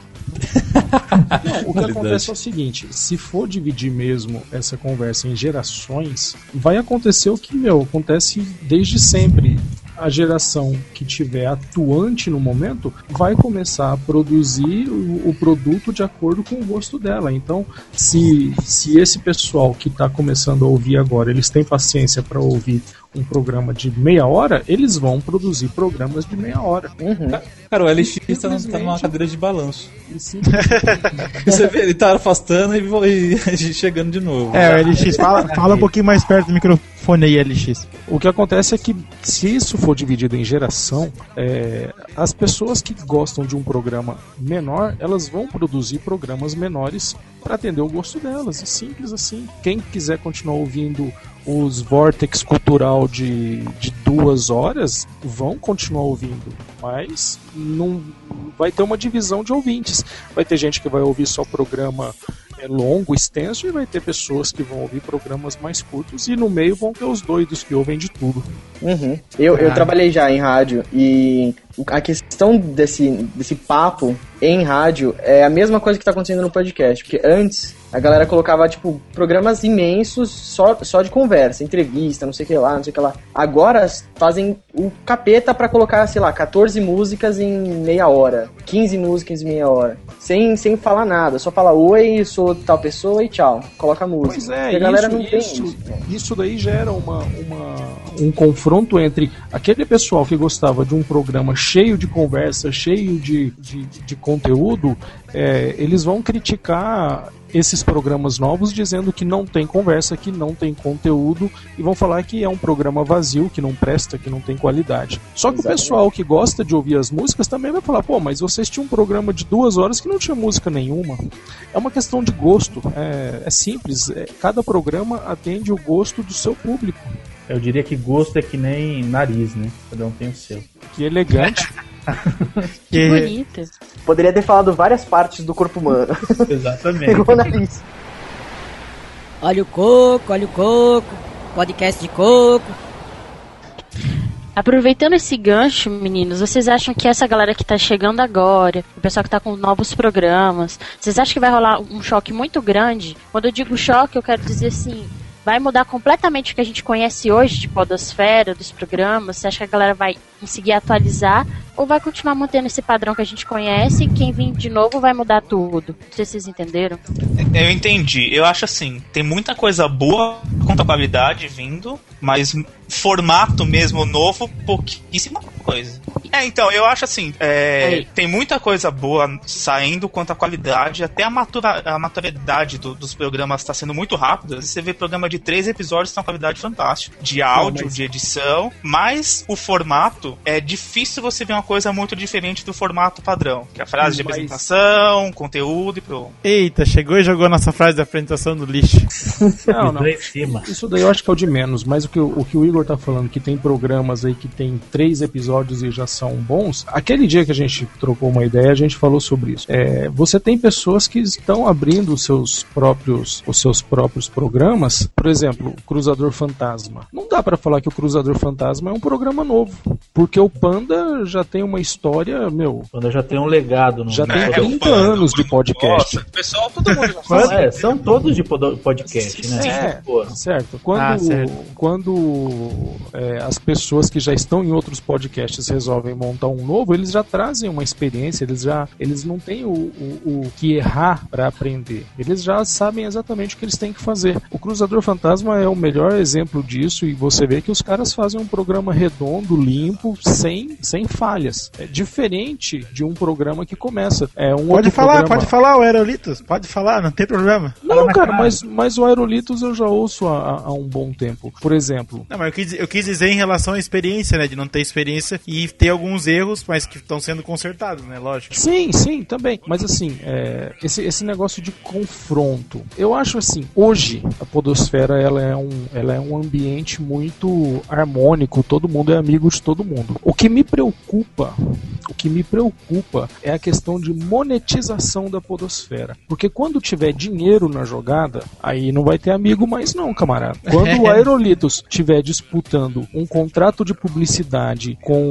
Não, o que acontece é o seguinte: se for dividir mesmo essa conversa em gerações, vai acontecer o que, meu, acontece desde sempre. A geração que tiver atuante no momento vai começar a produzir o, o produto de acordo com o gosto dela. Então, se, se esse pessoal que está começando a ouvir agora, eles têm paciência para ouvir um programa de meia hora, eles vão produzir programas de meia hora. Uhum. Cara, o LX tá, tá numa cadeira de balanço. Você vê, ele tá afastando e, e chegando de novo. É, o LX, fala, fala um pouquinho mais perto do microfone aí, LX. O que acontece é que, se isso for dividido em geração, é, as pessoas que gostam de um programa menor, elas vão produzir programas menores para atender o gosto delas. É simples assim. Quem quiser continuar ouvindo os Vortex Cultural de, de duas horas, vão continuar ouvindo. Mas não vai ter uma divisão de ouvintes. Vai ter gente que vai ouvir só programa é longo, extenso, e vai ter pessoas que vão ouvir programas mais curtos, e no meio vão ter os doidos que ouvem de tudo. Uhum. Eu, eu trabalhei já em rádio e a questão desse, desse papo em rádio é a mesma coisa que tá acontecendo no podcast. Porque antes a galera colocava, tipo, programas imensos só, só de conversa, entrevista, não sei o que lá, não sei o que lá. Agora fazem o capeta pra colocar, sei lá, 14 músicas em meia hora, 15 músicas em meia hora. Sem, sem falar nada, só fala oi, sou tal pessoa e tchau. Coloca a música. Pois é, Porque a galera isso, não tem isso, isso. né? isso daí gera uma, uma- um confronto entre aquele pessoal que gostava de um programa cheio de conversa, cheio de, de, de conteúdo, é, eles vão criticar esses programas novos dizendo que não tem conversa, que não tem conteúdo e vão falar que é um programa vazio, que não presta, que não tem qualidade. Só que Exatamente. o pessoal que gosta de ouvir as músicas também vai falar, pô, mas vocês tinham um programa de duas horas que não tinha música nenhuma. É uma questão de gosto, é, é simples, é, cada programa atende o gosto do seu público. Eu diria que gosto é que nem nariz, né? Cada um tem o seu. Que elegante. Que bonito. Poderia ter falado várias partes do corpo humano. Exatamente. Pegou o nariz. Olha o coco, olha o coco. Podcast de coco. Aproveitando esse gancho, meninos, vocês acham que essa galera que tá chegando agora, o pessoal que tá com novos programas, vocês acham que vai rolar um choque muito grande? Quando eu digo choque, eu quero dizer assim, vai mudar completamente o que a gente conhece hoje de podosfera, dos programas? Você acha que a galera vai conseguir atualizar ou vai continuar mantendo esse padrão que a gente conhece e quem vir de novo vai mudar tudo? Não sei se vocês entenderam. Eu entendi. Eu acho assim, tem muita coisa boa qualidade vindo, mas formato mesmo novo, pouquíssima coisa. É, então, eu acho assim, é, tem muita coisa boa saindo quanto à qualidade, até a, matura, a maturidade do- dos programas está sendo muito rápida. Você vê programa de três episódios com uma qualidade fantástica, de áudio, mas- de edição, mas o formato é difícil você ver uma coisa muito diferente do formato padrão, que é a frase de apresentação, conteúdo e pronto. Eita, chegou e jogou nossa frase da apresentação no lixo. Não, não. Isso daí eu acho que é o de menos, mas o que, o o que o Igor tá falando, que tem programas aí que tem três episódios e já são bons, aquele dia que a gente trocou uma ideia, a gente falou sobre isso. É, você tem pessoas que estão abrindo os seus próprios, os seus próprios programas, por exemplo, o Cruzador Fantasma. Não dá pra falar que o Cruzador Fantasma é um programa novo, porque o Panda já tem uma história, meu, Quando já tem um legado no já tem É, 30 o Panda, anos de podcast. Nossa, pessoal, todo mundo já sabe. é, são todos de podcast, né? É, Pô, certo. Quando, Ah, certo. quando é, as pessoas que já estão em outros podcasts resolvem montar um novo, eles já trazem uma experiência, eles já eles não têm o, o, o que errar para aprender. Eles já sabem exatamente o que eles têm que fazer. O Cruzador Fantasma é o melhor exemplo disso e você vê que os caras fazem um programa redondo, limpo, sem, sem falhas. É diferente de um programa que começa. É um Pode falar, programa- pode falar, o Aerolitos. Pode falar, não tem problema. Não, cara. mas, mas o Aerolitos eu já ouço há, há um bom tempo. Por exemplo, Não, mas eu quis, eu quis dizer em relação à experiência, né? De não ter experiência e ter alguns erros, mas que estão sendo consertados, né? Lógico. Sim, sim, também. Mas assim, é, esse, esse negócio de confronto, eu acho assim, hoje a podosfera ela é, um, ela é um ambiente muito harmônico, todo mundo é amigo de todo mundo. O que me preocupa, o que me preocupa é a questão de monetização da podosfera. Porque quando tiver dinheiro na jogada, aí não vai ter amigo mais não, camarada. Quando o Aerolitos estiver disputando um contrato de publicidade com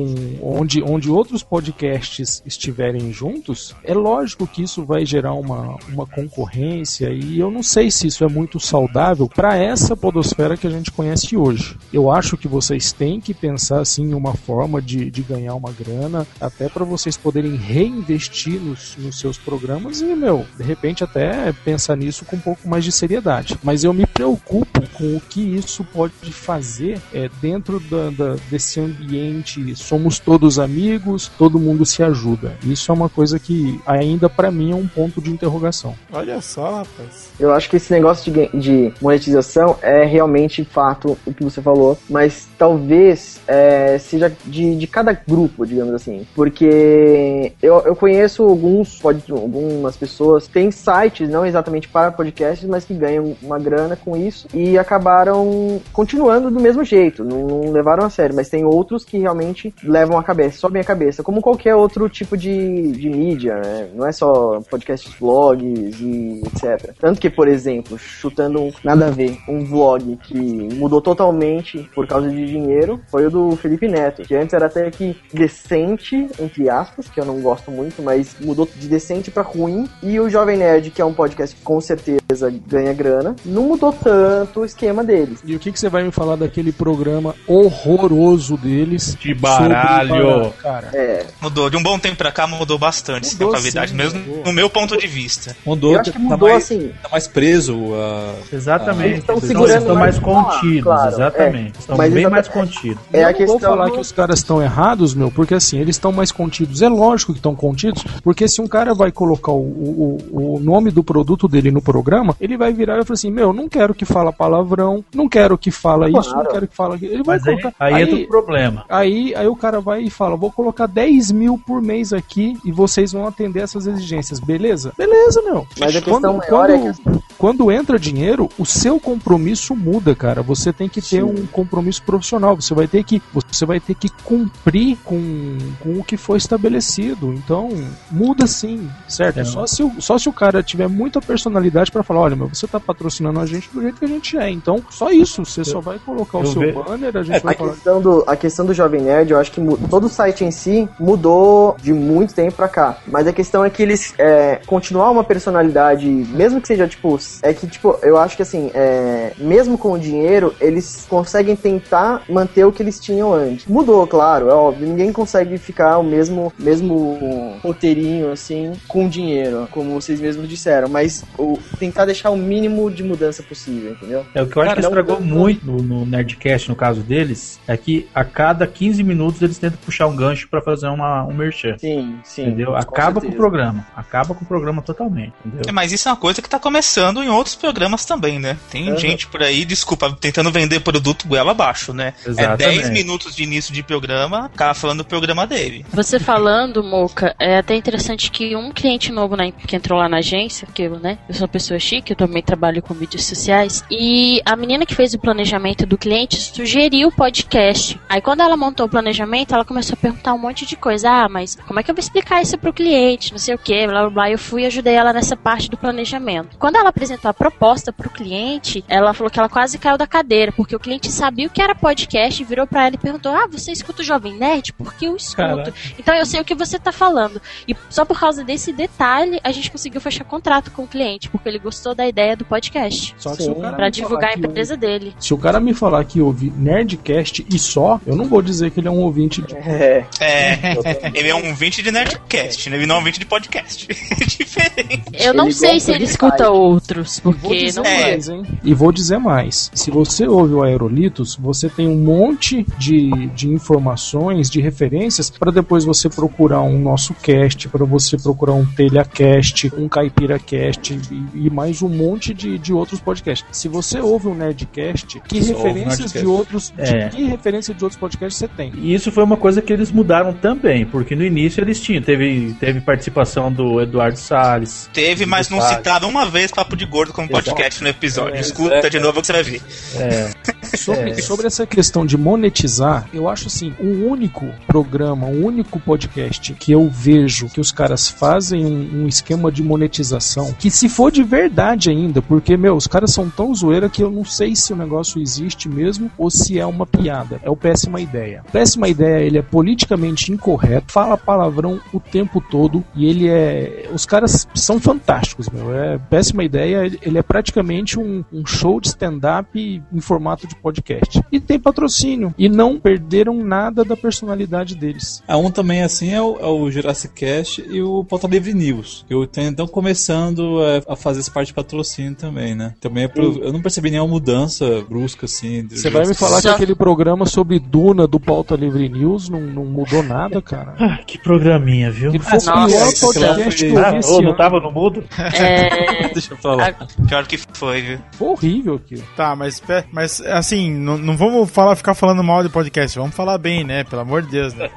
onde, onde outros podcasts estiverem juntos, é lógico que isso vai gerar uma, uma concorrência e eu não sei se isso é muito saudável para essa podosfera que a gente conhece hoje. Eu acho que vocês têm que pensar assim em uma forma de, de ganhar uma grana, até para vocês poderem reinvestir nos, nos seus programas e, meu, de repente até pensar nisso com um pouco mais de seriedade. Mas eu me preocupo com o que isso pode fazer é, dentro da, da- desse ambiente. Somos todos amigos, todo mundo se ajuda. Isso é uma coisa que ainda para mim é um ponto de interrogação. Olha só, rapaz. Eu acho que esse negócio de, de monetização é realmente fato o que você falou, mas talvez é, seja de, de cada grupo, digamos assim. Porque eu, eu conheço alguns, pode, algumas pessoas que têm sites, não exatamente para podcasts, mas que ganham uma grana com isso e acabaram continuando do mesmo jeito, não, não levaram a sério. Mas tem outros que realmente levam a cabeça, sobem a cabeça, como qualquer outro tipo de, de mídia, né? Não é só podcasts, vlogs e etc. Tanto que, por exemplo, chutando um, nada a ver, um vlog que mudou totalmente por causa de dinheiro foi o do Felipe Neto, que antes era até que decente, entre aspas, que eu não gosto muito, mas mudou de decente pra ruim. E o Jovem Nerd, que é um podcast que com certeza ganha grana, não mudou tanto o esquema deles. E o que, que você vai me falar daquele programa horroroso deles? De baralho. sobre- Cara, É, Mudou. De um bom tempo pra cá mudou bastante sim, a Mudou, qualidade, sim, mesmo mudou. no meu ponto de vista. Mudou, eu acho que tá, mudou mais, assim. tá mais preso a. Exatamente. Eles estão Eles segurando estão mais mais falar, contidos, claro, exatamente. é. Estão Mas bem mais contidos. É eu a não vou questão falar do- que os caras estão errados, meu, porque assim, eles estão mais contidos. É lógico que estão contidos, porque se um cara vai colocar o, o, o nome do produto dele no programa, ele vai virar e falar assim: Meu, não quero que fala palavrão, não quero que fala isso, não quero que fala aquilo. Ele vai Mas aí, colocar. aí entra o problema. Aí, aí o cara vai e fala: Vou colocar 10 mil por mês aqui e vocês vão atender essas exigências, beleza? Beleza, meu. Mas a questão quando, maior é quando, quando entra dinheiro, o seu compromisso muda, cara. Você tem que ter Sim. um compromisso profissional. Você vai ter que, você vai ter que cumprir com, com o que foi estabelecido. Então, muda sim, certo? É. Só, se o, só se o cara tiver muita personalidade pra falar: Olha, meu, você tá patrocinando a gente do jeito que a gente é. Então, só isso. Você só vai colocar o eu seu ve- banner, a gente É, vai A falar. questão, do, a questão do Jovem Nerd, eu acho que todo o site em si mudou de muito tempo pra cá. Mas a questão é que eles é, continuar uma personalidade, mesmo que seja tipo é que, tipo, eu acho que assim, é, mesmo com o dinheiro, eles conseguem tentar manter o que eles tinham antes. Mudou, claro, é óbvio. Ninguém consegue ficar o mesmo, mesmo roteirinho, assim, com dinheiro, como vocês mesmos disseram. Mas o, tentar deixar o mínimo de mudança possível, entendeu? É o que eu acho Cara, que estragou não- muito no, Nerdcast, no caso deles, é que a cada 15 minutos eles tentam puxar um gancho pra fazer uma, um merchan. Sim, sim. Entendeu? com Acaba com o certeza. programa. Acaba com o programa totalmente. Entendeu? É, mas isso é uma coisa que tá começando em outros programas também, né? Tem gente por aí, desculpa, tentando vender produto goela abaixo, né? É Exatamente. 10 minutos de início de programa, o cara falando do programa dele. Você falando, Moca, é até interessante que um cliente novo na- que entrou lá na agência, que eu, né? Eu sou uma pessoa chique, eu também trabalho com mídias sociais. E a menina que fez o planejamento do cliente sugeriu o podcast. Aí quando ela montou o planejamento, ela começou a perguntar um monte de coisa. Ah, mas como é que eu vou explicar isso pro cliente? Não sei o que, blá blá blá. Eu fui e ajudei ela nessa parte do planejamento. Quando ela apresentou a proposta pro cliente, ela falou que ela quase caiu da cadeira, porque o cliente sabia o que era podcast e virou pra ela e perguntou: Ah, você escuta o Jovem Nerd? Porque eu escuto. Caraca. Então eu sei o que você tá falando. E só por causa desse detalhe, a gente conseguiu fechar contrato com o cliente, porque ele gostou da ideia do podcast. Só que se o cara Pra me divulgar falar a que empresa dele. Se o cara me falar que ouve Nerdcast e só, eu não vou dizer que ele é um ouvinte de. É. É, ele é um ouvinte de Nerdcast, né? Ele não é um ouvinte de podcast. É diferente. Eu não Ele sei se ele escuta site. Outros, porque não É. mais? E vou dizer mais. Se você ouve o Aerolitos, você tem um monte de, de informações, de referências, para depois você procurar um nosso cast, para você procurar um TelhaCast, um CaipiraCast e, e mais um monte de, de outros podcasts. Se você ouve um Nerdcast, que Só referências Nerdcast. de outros. de É. que referência de outros podcasts você tem? E isso foi uma coisa que eles mudaram também, porque no início eles tinham, teve, teve participação do Eduardo Salles. Teve, mas não Sabe. citaram uma vez Papo de Gordo como podcast no episódio. Escuta de novo que você vai ver. É, Sobre, sobre essa questão de monetizar, eu acho assim, o único programa, o único podcast que eu vejo que os caras fazem um, um esquema de monetização, que se for de verdade ainda, porque, meu, os caras são tão zoeira que eu não sei se o negócio existe mesmo ou se é uma piada. É o Péssima Ideia. Péssima Ideia, ele é politicamente incorreto, fala palavrão o tempo todo e ele é... Os caras são fantásticos, meu. É Péssima Ideia, ele- ele é praticamente um, um show de stand-up em formato de podcast. E tem patrocínio. E não perderam nada da personalidade deles. A um também assim é o, é o Jurassic Cast e o Pauta Livre News. Eu estão começando é, a fazer essa parte de patrocínio também, né? Também é pro- eu não percebi nenhuma mudança brusca assim. Você vai me Jurassic falar que aquele programa sobre Duna do Pauta Livre News não, não mudou nada, cara? Ah, que programinha, viu? Ele foi o Nossa, pior isso podcast que eu Ah, vi esse ô, não tava no mudo? É, Deixa eu falar. Pior que foi, viu? Foi horrível aquilo. Tá, mas, mas assim, não, não vamos falar, ficar falando mal de podcast, vamos falar bem, né? Pelo amor de Deus, né?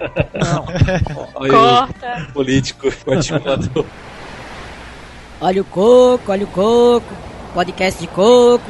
Olha corta. o político, o articulador. Olha o coco, olha o coco. Podcast de coco.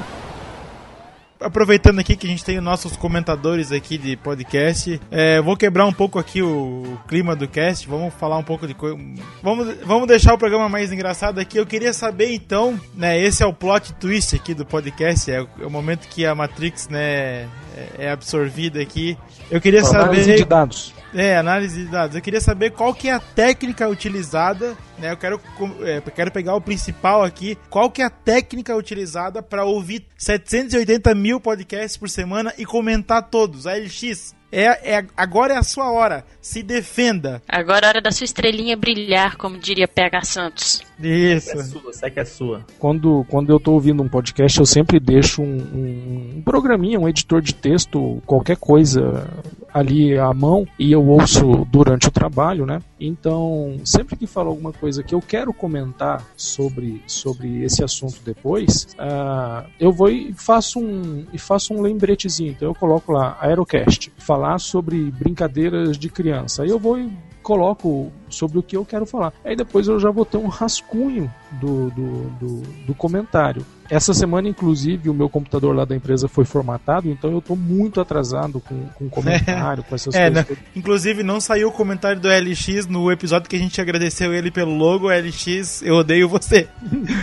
Aproveitando aqui que a gente tem os nossos comentadores aqui de podcast, é, vou quebrar um pouco aqui o clima do cast, vamos falar um pouco de coisa. Vamos, vamos deixar o programa mais engraçado aqui. Eu queria saber então, né? Esse é o plot twist aqui do podcast, é o, é o momento que a Matrix, né, é, é absorvida aqui. Eu queria Análise saber. de dados. É, análise de dados. Eu queria saber qual que é a técnica utilizada, né? Eu quero, é, quero pegar o principal aqui. Qual que é a técnica utilizada para ouvir 780 mil podcasts por semana e comentar todos? A LX, é, é, agora é a sua hora. Se defenda. Agora é hora da sua estrelinha brilhar, como diria PH Santos. Isso. É sua, sai que é sua. Quando, quando eu tô ouvindo um podcast, eu sempre deixo um, um, um programinha, um editor de texto, qualquer coisa ali à mão, e eu ouço durante o trabalho, né? Então, sempre que falo alguma coisa que eu quero comentar sobre, sobre esse assunto depois, ah, eu vou e faço um, e faço um lembretezinho. Então eu coloco lá, Aerocast, falar sobre brincadeiras de criança. Aí eu vou e coloco sobre o que eu quero falar. Aí depois eu já vou ter um rascunho do, do, do, do comentário. Essa semana, inclusive, o meu computador lá da empresa foi formatado, então eu tô muito atrasado com, com comentário, com essas É, coisas. né? Inclusive, não saiu o comentário do LX no episódio que a gente agradeceu ele pelo logo. LX, eu odeio você.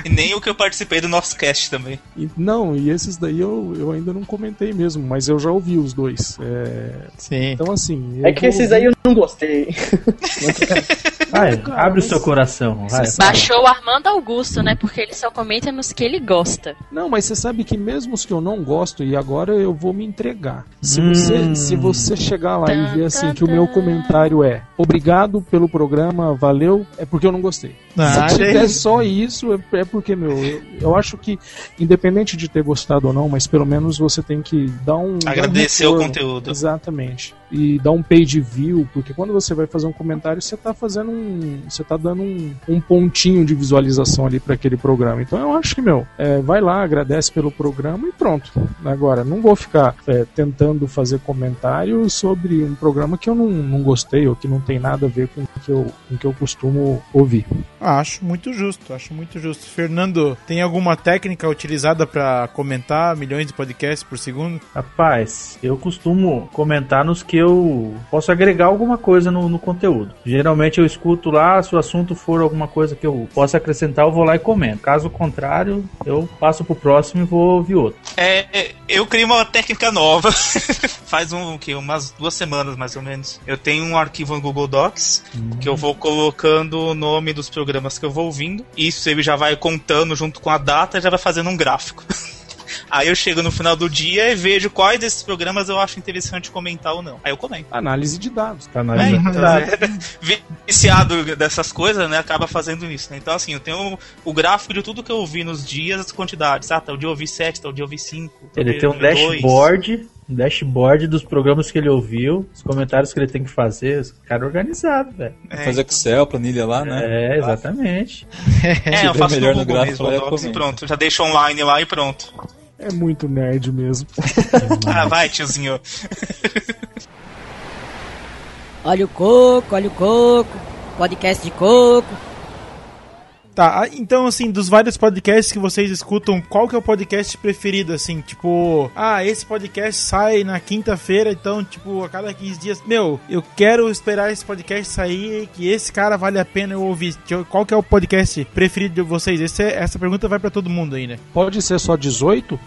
E nem o que eu participei do nosso cast também. E- não, e esses daí eu, eu ainda não comentei mesmo, mas eu já ouvi os dois. É, Sim. Então, assim. É que vou esses aí eu não gostei. Vai, abre o seu coração. Vai. Baixou o Armando Augusto, né? Porque ele só comenta nos que ele gosta. Não, mas você sabe que mesmo os que eu não gosto, e agora eu vou me entregar. Se, Hum. você, se você chegar lá e ver assim que o meu comentário é obrigado pelo programa, valeu, é porque eu não gostei. Ah, se é tiver só isso, é, é porque, meu, eu, eu acho que, independente de ter gostado ou não, mas pelo menos você tem que dar um. dar um Agradecer o conteúdo. Exatamente. E dar um page view, porque quando você vai fazer um comentário, você tá fazendo um. Você tá dando um, um pontinho de visualização ali para aquele programa. Então eu acho que, meu, é, vai lá, agradece pelo programa e pronto. Agora, não vou ficar é, tentando fazer comentário sobre um programa que eu não, não gostei ou que não tem nada a ver com o que eu, com o que eu costumo ouvir. Acho muito justo, acho muito justo. Fernando, tem alguma técnica utilizada pra comentar milhões de podcasts por segundo? Rapaz, eu costumo comentar nos que eu posso agregar alguma coisa no, no conteúdo. Geralmente eu escuto lá, se o assunto for alguma coisa que eu possa acrescentar, eu vou lá e comento. Caso contrário, eu passo pro próximo e vou ouvir outro. É, é, eu criei uma técnica nova. Faz um que umas duas semanas mais ou menos. Eu tenho um arquivo no Google Docs que eu vou colocando o nome dos programas que eu vou ouvindo. Isso ele já vai contando junto com a data e já vai fazendo um gráfico. Aí eu chego no final do dia e vejo quais desses programas eu acho interessante comentar ou não. Aí eu comento. Análise de dados. Tá É, então, é, viciado dessas coisas, né, acaba fazendo isso, né? Então, assim, eu tenho o gráfico de tudo que eu ouvi nos dias, as quantidades. Ah, tal dia eu ouvi 7, tal dia eu ouvi 5. Ele tem um dashboard, um dashboard dos programas que ele ouviu, os comentários que ele tem que fazer. Esse cara é organizado, velho. Faz Excel, planilha lá, né? É, exatamente. É, eu faço melhor no no Google gráfico, mesmo, Docs e pronto. Já deixo online lá e pronto. É muito nerd mesmo. Ah, vai, tiozinho. Olha o coco, olha o coco. Podcast de coco. Tá, então assim, dos vários podcasts que vocês escutam, qual que é o podcast preferido, assim? Tipo, ah, esse podcast sai na quinta-feira, então, tipo, a cada 15 dias. Meu, eu quero esperar esse podcast sair, que esse cara vale a pena eu ouvir. Qual que é o podcast preferido de vocês? Esse é- essa pergunta vai pra todo mundo aí, né? Pode ser só 18?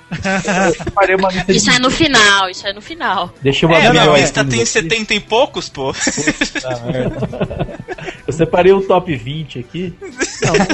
Parei uma lista Isso é no final, isso é no final. Deixa eu É, abrir minha o lista tem aqui. 70 e poucos, pô. Eu separei o top 20 aqui.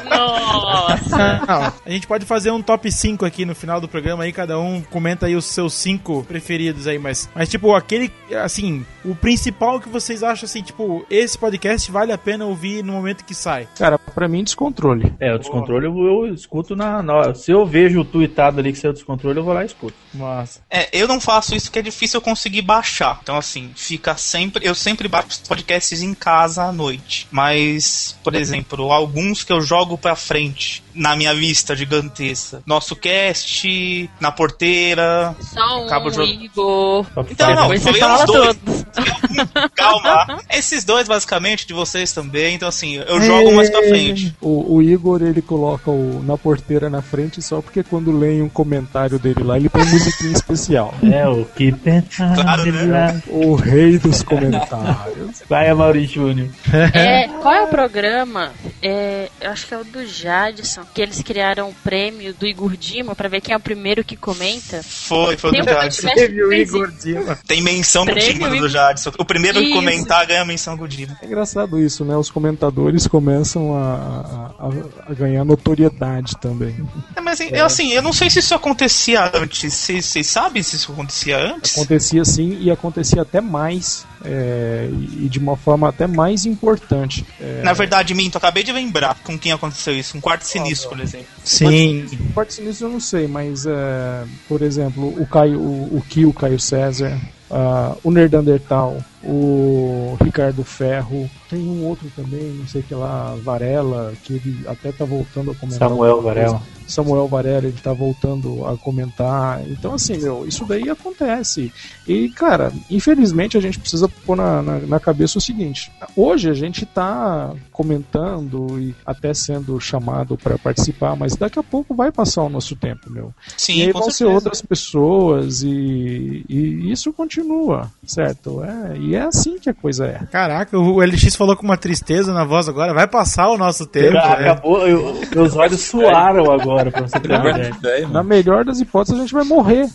Nossa. Não, a gente pode fazer um top 5 aqui no final do programa aí, cada um comenta aí os seus 5 preferidos aí, mas, mas tipo, aquele, assim, o principal que vocês acham assim, tipo, esse podcast vale a pena ouvir no momento que sai. Cara, pra mim, descontrole. É, o descontrole eu, eu escuto na, na hora. Se eu vejo o tweetado ali que saiu o descontrole, eu vou lá e escuto. Massa. É, eu não faço isso porque é difícil eu conseguir baixar. Então, assim, fica sempre. Eu sempre baixo os podcasts em casa à noite. Mas, por exemplo, alguns que eu jogo pra frente na minha lista gigantesca. Nosso cast, na porteira. Só um, Acabo de- Igor. Então, não, Depois você falei fala os dois. todos. Calma. Esses dois, basicamente, de vocês também. Então, assim, eu jogo mais pra frente. O, o Igor, ele coloca o na porteira na frente só porque quando leem um comentário dele lá, ele põe musiquinha especial. É, o que pensar. Claro, né? O rei dos comentários. Vai, Amaury Júnior. É, qual é o programa? É, eu acho que é o do Jadson, que eles criaram o prêmio do Igor Dima pra ver quem é o primeiro que comenta. Foi, foi Tem do Jadson. podcast que fez Dima. Tem menção do Dima do Igor- Jadson. O primeiro que Isso. comentar ganha a menção do Dima. É engraçado isso, né? Os comentadores começam a, a, a- ganhar notoriedade também. É, mas eu, assim, eu não sei se isso acontecia antes. Vocês sabem se isso acontecia antes? Acontecia sim e acontecia até mais. É, e de uma forma até mais importante. É, Na verdade, Minto, acabei de lembrar com quem aconteceu isso. Um quarto sinistro, por exemplo. Sim. Parte sinistro eu não sei, mas é, por exemplo, o Caio, o, o Kio Caio César, ah, o Nerdandertal, o Ricardo Ferro, tem um outro também, não sei que lá, Varela, que ele até tá voltando a comentar. Samuel Varela. coisa. Samuel Varela, ele tá voltando a comentar. Então, assim, meu, isso daí acontece. E, cara, infelizmente a gente precisa pôr na, na, na cabeça o seguinte: hoje a gente tá comentando e até sendo chamado para participar, mas daqui a pouco vai passar o nosso tempo, meu. Sim, e aí vão ser certeza. outras pessoas e, e isso continua, certo? É, e é assim que a coisa é. Caraca, o LX falou com uma tristeza na voz agora. Vai passar o nosso tempo. Ah, né? acabou, eu- meus olhos suaram agora, pra você ter uma ideia. Na melhor das hipóteses, a gente vai morrer.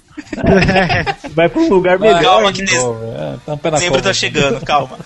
Vai pra um lugar Calma, melhor. que né? des... É, tá Dezembro cova. tá chegando, calma.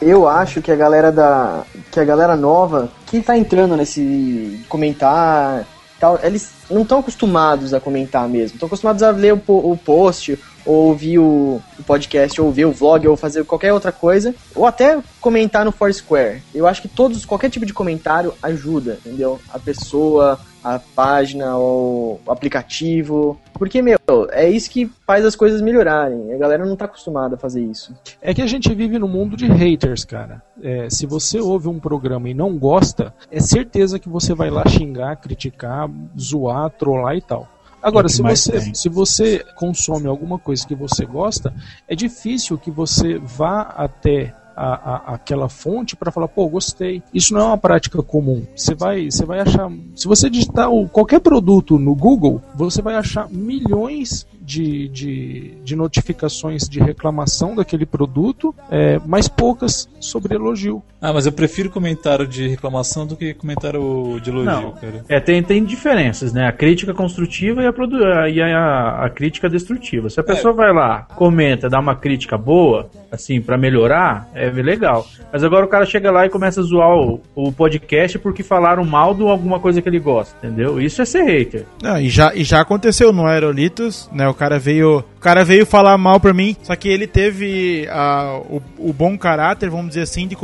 Eu acho que a galera da. que a galera nova, que tá entrando nesse comentar tal, eles não estão acostumados a comentar mesmo. Estão acostumados a ler o, po- o post, ou ouvir o, podcast, ou ver o vlog, ou fazer qualquer outra coisa, ou até comentar no Foursquare. Eu acho que todos, qualquer tipo de comentário ajuda, entendeu? A pessoa, a página, o aplicativo. Porque, meu, é isso que faz as coisas melhorarem. A galera não tá acostumada a fazer isso. É que a gente vive num mundo de haters, cara. É, se você ouve um programa e não gosta, é certeza que você vai lá xingar, criticar, zoar, trollar e tal. Agora, se você, tem. se você consome alguma coisa que você gosta, é difícil que você vá até a, a- aquela fonte para falar, pô, gostei. Isso não é uma prática comum. Você vai, você vai achar. Se você digitar o- qualquer produto no Google, você vai achar milhões de, de, de notificações de reclamação daquele produto, é, mas poucas sobre elogio. Ah, mas eu prefiro comentário de reclamação do que comentário de elogio, Não. cara. É, tem, tem diferenças, né? A crítica construtiva e a, produ- e a, a crítica destrutiva. Se a pessoa vai lá, comenta, dá uma crítica boa, assim, pra melhorar, é legal. Mas agora o cara chega lá e começa a zoar o, o podcast porque falaram mal de alguma coisa que ele gosta, entendeu? Isso é ser hater. Não, e já, e já aconteceu no Aerolitos, né? O cara veio, o cara veio falar mal pra mim, só que ele teve ah, o, o bom caráter, vamos dizer assim, de,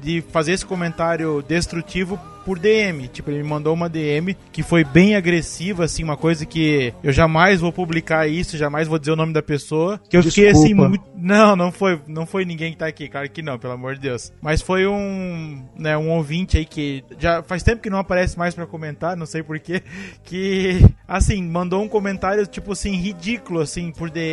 de fazer esse comentário destrutivo por DM. Tipo, ele me mandou uma DM que foi bem agressiva, assim, uma coisa que eu jamais vou publicar isso, jamais vou dizer o nome da pessoa. Que eu fiquei assim Desculpa. muito. Não, não foi, não foi ninguém que tá aqui, claro que não, pelo amor de Deus. Mas foi um, né, um ouvinte aí que já faz tempo que não aparece mais pra comentar, não sei porquê, que assim, mandou um comentário tipo assim ridículo assim por DM,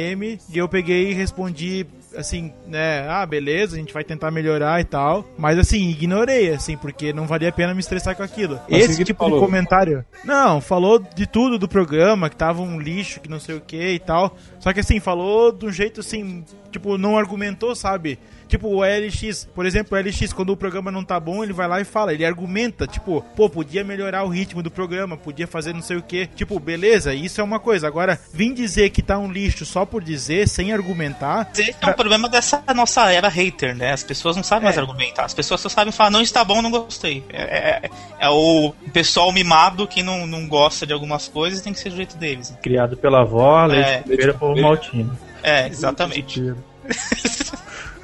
e eu peguei e respondi assim, né, ah, beleza, a gente vai tentar melhorar e tal, mas assim, ignorei assim, porque não valia a pena me estressar com aquilo. Mas Esse tipo ele de falou? comentário. Não, falou de tudo do programa, que tava um lixo, que não sei o que e tal. Só que assim, falou de um jeito assim, tipo, não argumentou, sabe? Tipo, o LX, por exemplo, o LX, quando o programa não tá bom, ele vai lá e fala, ele argumenta, tipo, pô, podia melhorar o ritmo do programa, podia fazer não sei o que. Tipo, beleza, isso é uma coisa. Agora, vim dizer que tá um lixo só por dizer, sem argumentar. Esse é um problema dessa nossa era hater, né? As pessoas não sabem mais argumentar. As pessoas só sabem falar, não está bom, não gostei. É, é- é o pessoal mimado que não, não gosta de algumas coisas tem que ser do jeito deles. Criado pela avó, É. leite de feira, povo maltino. É, exatamente.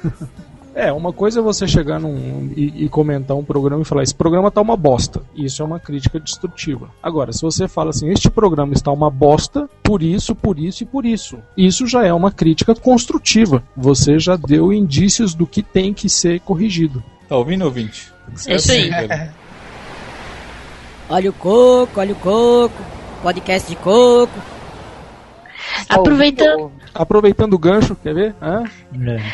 É, uma coisa é você chegar num, e, e comentar um programa e falar: esse programa tá uma bosta. Isso é uma crítica destrutiva. Agora, se você fala assim: este programa está uma bosta, por isso, por isso e por isso. Isso já é uma crítica construtiva. Você já deu indícios do que tem que ser corrigido. Tá ouvindo, ouvinte? É isso aí. Olha o coco, olha o coco. Podcast de coco. Aproveitando, Aproveitando o gancho, quer ver? Hã?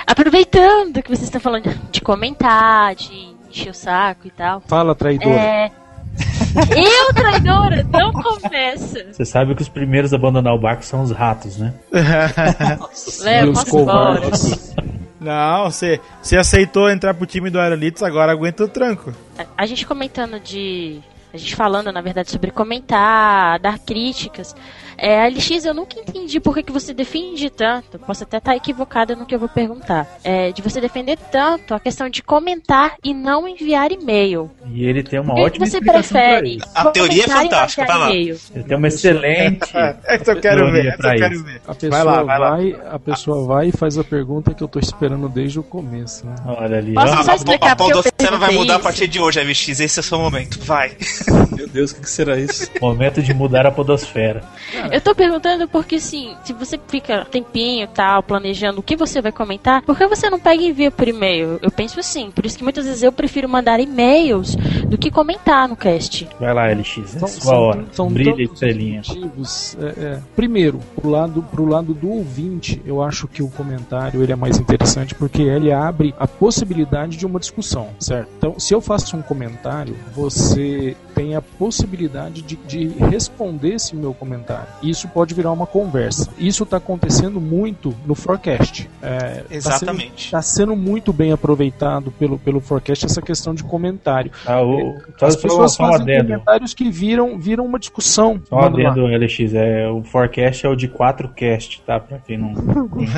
aproveitando que vocês estão falando de comentar, de encher o saco e tal. Fala, traidora. É. Eu, traidora, não começa. Você sabe que os primeiros a abandonar o barco são os ratos, né? E os covardes. Não, você, você aceitou entrar pro time do Aerolitos, agora aguenta o tranco. A gente comentando de. A gente falando, na verdade, sobre comentar, dar críticas. É, a LX, eu nunca entendi por que, que você defende tanto. Posso até estar equivocada no que eu vou perguntar. É, de você defender tanto a questão de comentar e não enviar e-mail. E ele tem uma ótima você explicação pra prefere isso. A teoria é fantástica, vai lá. Ele tem uma excelente. É que eu quero ver, é pra eu quero ver. A pessoa Vai lá, vai lá. vai, a pessoa vai e faz a pergunta que eu tô esperando desde o começo. né? Olha ali, Posso ó. só A, explicar a eu Podosfera vai mudar a isso? partir de hoje, LX. Esse é o seu momento. Vai. Meu Deus, o que, que será isso? Momento de mudar a podosfera. Eu tô perguntando porque, assim, se você fica tempinho e tal, planejando o que você vai comentar, por que você não pega e envia por e-mail? Eu penso assim, por isso que muitas vezes eu prefiro mandar e-mails do que comentar no cast. Vai lá, LX. É São- sua são- hora. são Brilha, estrelinha. motivos. É, é. Primeiro, pro lado, pro lado do ouvinte, eu acho que o comentário ele é mais interessante porque ele abre a possibilidade de uma discussão, certo? Então, se eu faço um comentário, você tem a possibilidade de, de responder esse meu comentário. isso pode virar uma conversa. Isso está acontecendo muito no Forecast. É, Exatamente. Está sendo, tá sendo, muito bem aproveitado pelo, pelo Forecast essa questão de comentário. Ah, o, é, As pessoas fazem comentários que viram, viram uma discussão. Só um adendo, LX. É, o Forecast é o de 4cast, tá? Pra quem não.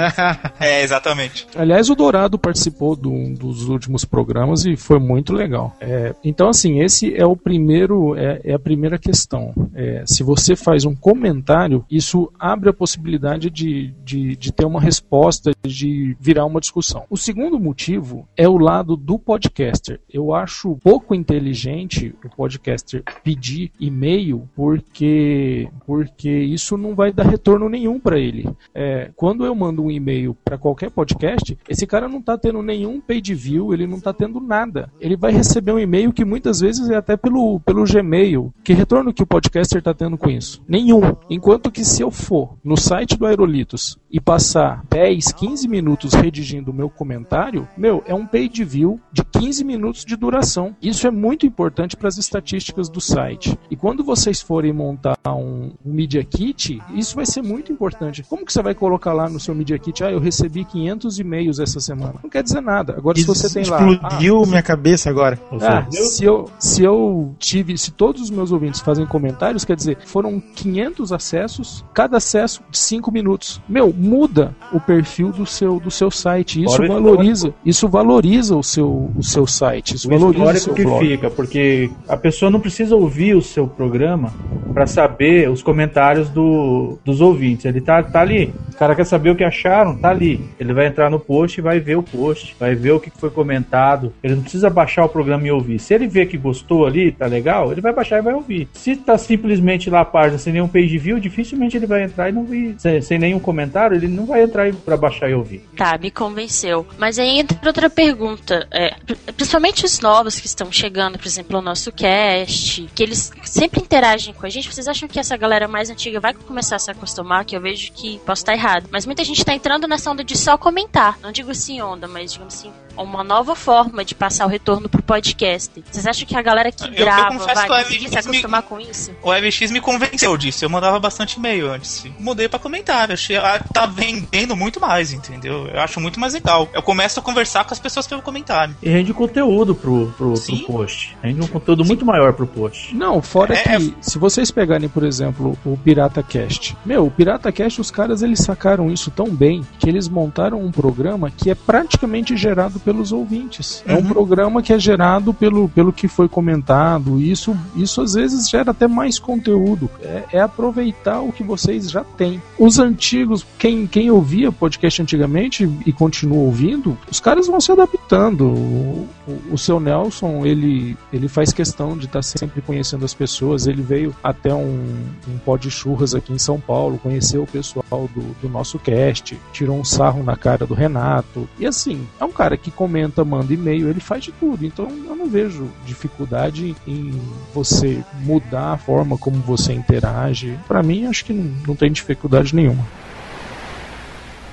é, exatamente. Aliás, o Dourado participou do, dos últimos programas e foi muito legal. É, então, assim, esse é o primeiro, é, é a primeira questão. É, se você faz um comentário, isso abre a possibilidade de, de, de ter uma resposta, de virar uma discussão. O segundo motivo é o lado do podcaster. Eu acho pouco inteligente o podcaster pedir e-mail porque, porque isso não vai dar retorno nenhum para ele. É, quando eu mando um e-mail para qualquer podcast, esse cara não está tendo nenhum page view, ele não está tendo nada. Ele vai receber um e-mail que muitas vezes é até pelo, pelo Gmail. Que retorno que o podcaster está tendo com isso? Nenhum. Enquanto que se eu for no site do Aerolitos e passar 10, 15 minutos redigindo o meu comentário, meu, é um page view de 15 minutos de duração. Isso é muito importante para as estatísticas do site. E quando vocês forem montar um, um Media Kit, isso vai ser muito importante. Como que você vai colocar lá no seu Media Kit, ah, eu recebi 500 e-mails essa semana? Não quer dizer nada. Agora, se você tem lá... Explodiu ah, minha cabeça agora. Ah, se, eu, se eu tive, se todos os meus ouvintes fazem comentários, quer dizer, foram 500 acessos, cada acesso de 5 minutos. Meu, muda o perfil do seu, do seu site. Isso valoriza, isso valoriza o seu, o seu site. Isso o valoriza o seu que blog. fica, porque a pessoa não precisa ouvir o seu programa para saber os comentários do, dos ouvintes. Ele tá, tá ali. O cara quer saber o que acharam, tá ali. Ele vai entrar no post e vai ver o post, vai ver o que foi comentado. Ele não precisa baixar o programa e ouvir. Se ele vê que gostou ali, tá legal, ele vai baixar e vai ouvir. Se tá simplesmente lá a página sem nenhum page view, dificilmente ele vai entrar e não vir. Sem, sem nenhum comentário, ele não vai entrar para baixar e ouvir. Tá, me convenceu. Mas aí entra outra pergunta. É, principalmente os novos que estão chegando, por exemplo, o nosso cast, que eles sempre interagem com a gente. Vocês acham que essa galera mais antiga vai começar a se acostumar? Que eu vejo que posso estar errado. Mas muita gente está entrando nessa onda de só comentar. Não digo assim onda, mas digamos assim, uma nova forma de passar o retorno pro podcast. Vocês acham que a galera que eu, grava eu vai conseguir se acostumar me, com isso? O LX me convenceu disso. Eu mandava bastante e-mail antes. Mudei para comentar. Achei, ah, tá vendendo muito mais, entendeu? Eu acho muito mais legal. Eu começo a conversar com as pessoas pelo comentário. E rende conteúdo pro, pro, pro post. Rende um conteúdo Sim. muito maior pro post. Não, fora é, que, se vocês pegarem, por exemplo, o Pirata Cast. Meu, o Pirata Cast, os caras eles sacaram isso tão bem que eles montaram um programa que é praticamente gerado pelos ouvintes. Uhum. É um uhum. programa que é gerado pelo, pelo que foi comentado. Isso, isso às vezes gera até mais conteúdo. É, é aproveitar o que vocês já têm. Os antigos, quem, quem ouvia podcast antigamente e continua ouvindo, os caras vão se adaptando. O, seu Nelson, ele, ele faz questão de estar tá sempre conhecendo as pessoas. Ele veio até um, um pó de churras aqui em São Paulo, conheceu o pessoal do, do nosso cast, tirou um sarro na cara do Renato. E assim, é um cara que comenta comenta, manda e-mail, ele faz de tudo. Então eu não vejo dificuldade em você mudar a forma como você interage. Para mim, acho que não, não tem dificuldade nenhuma.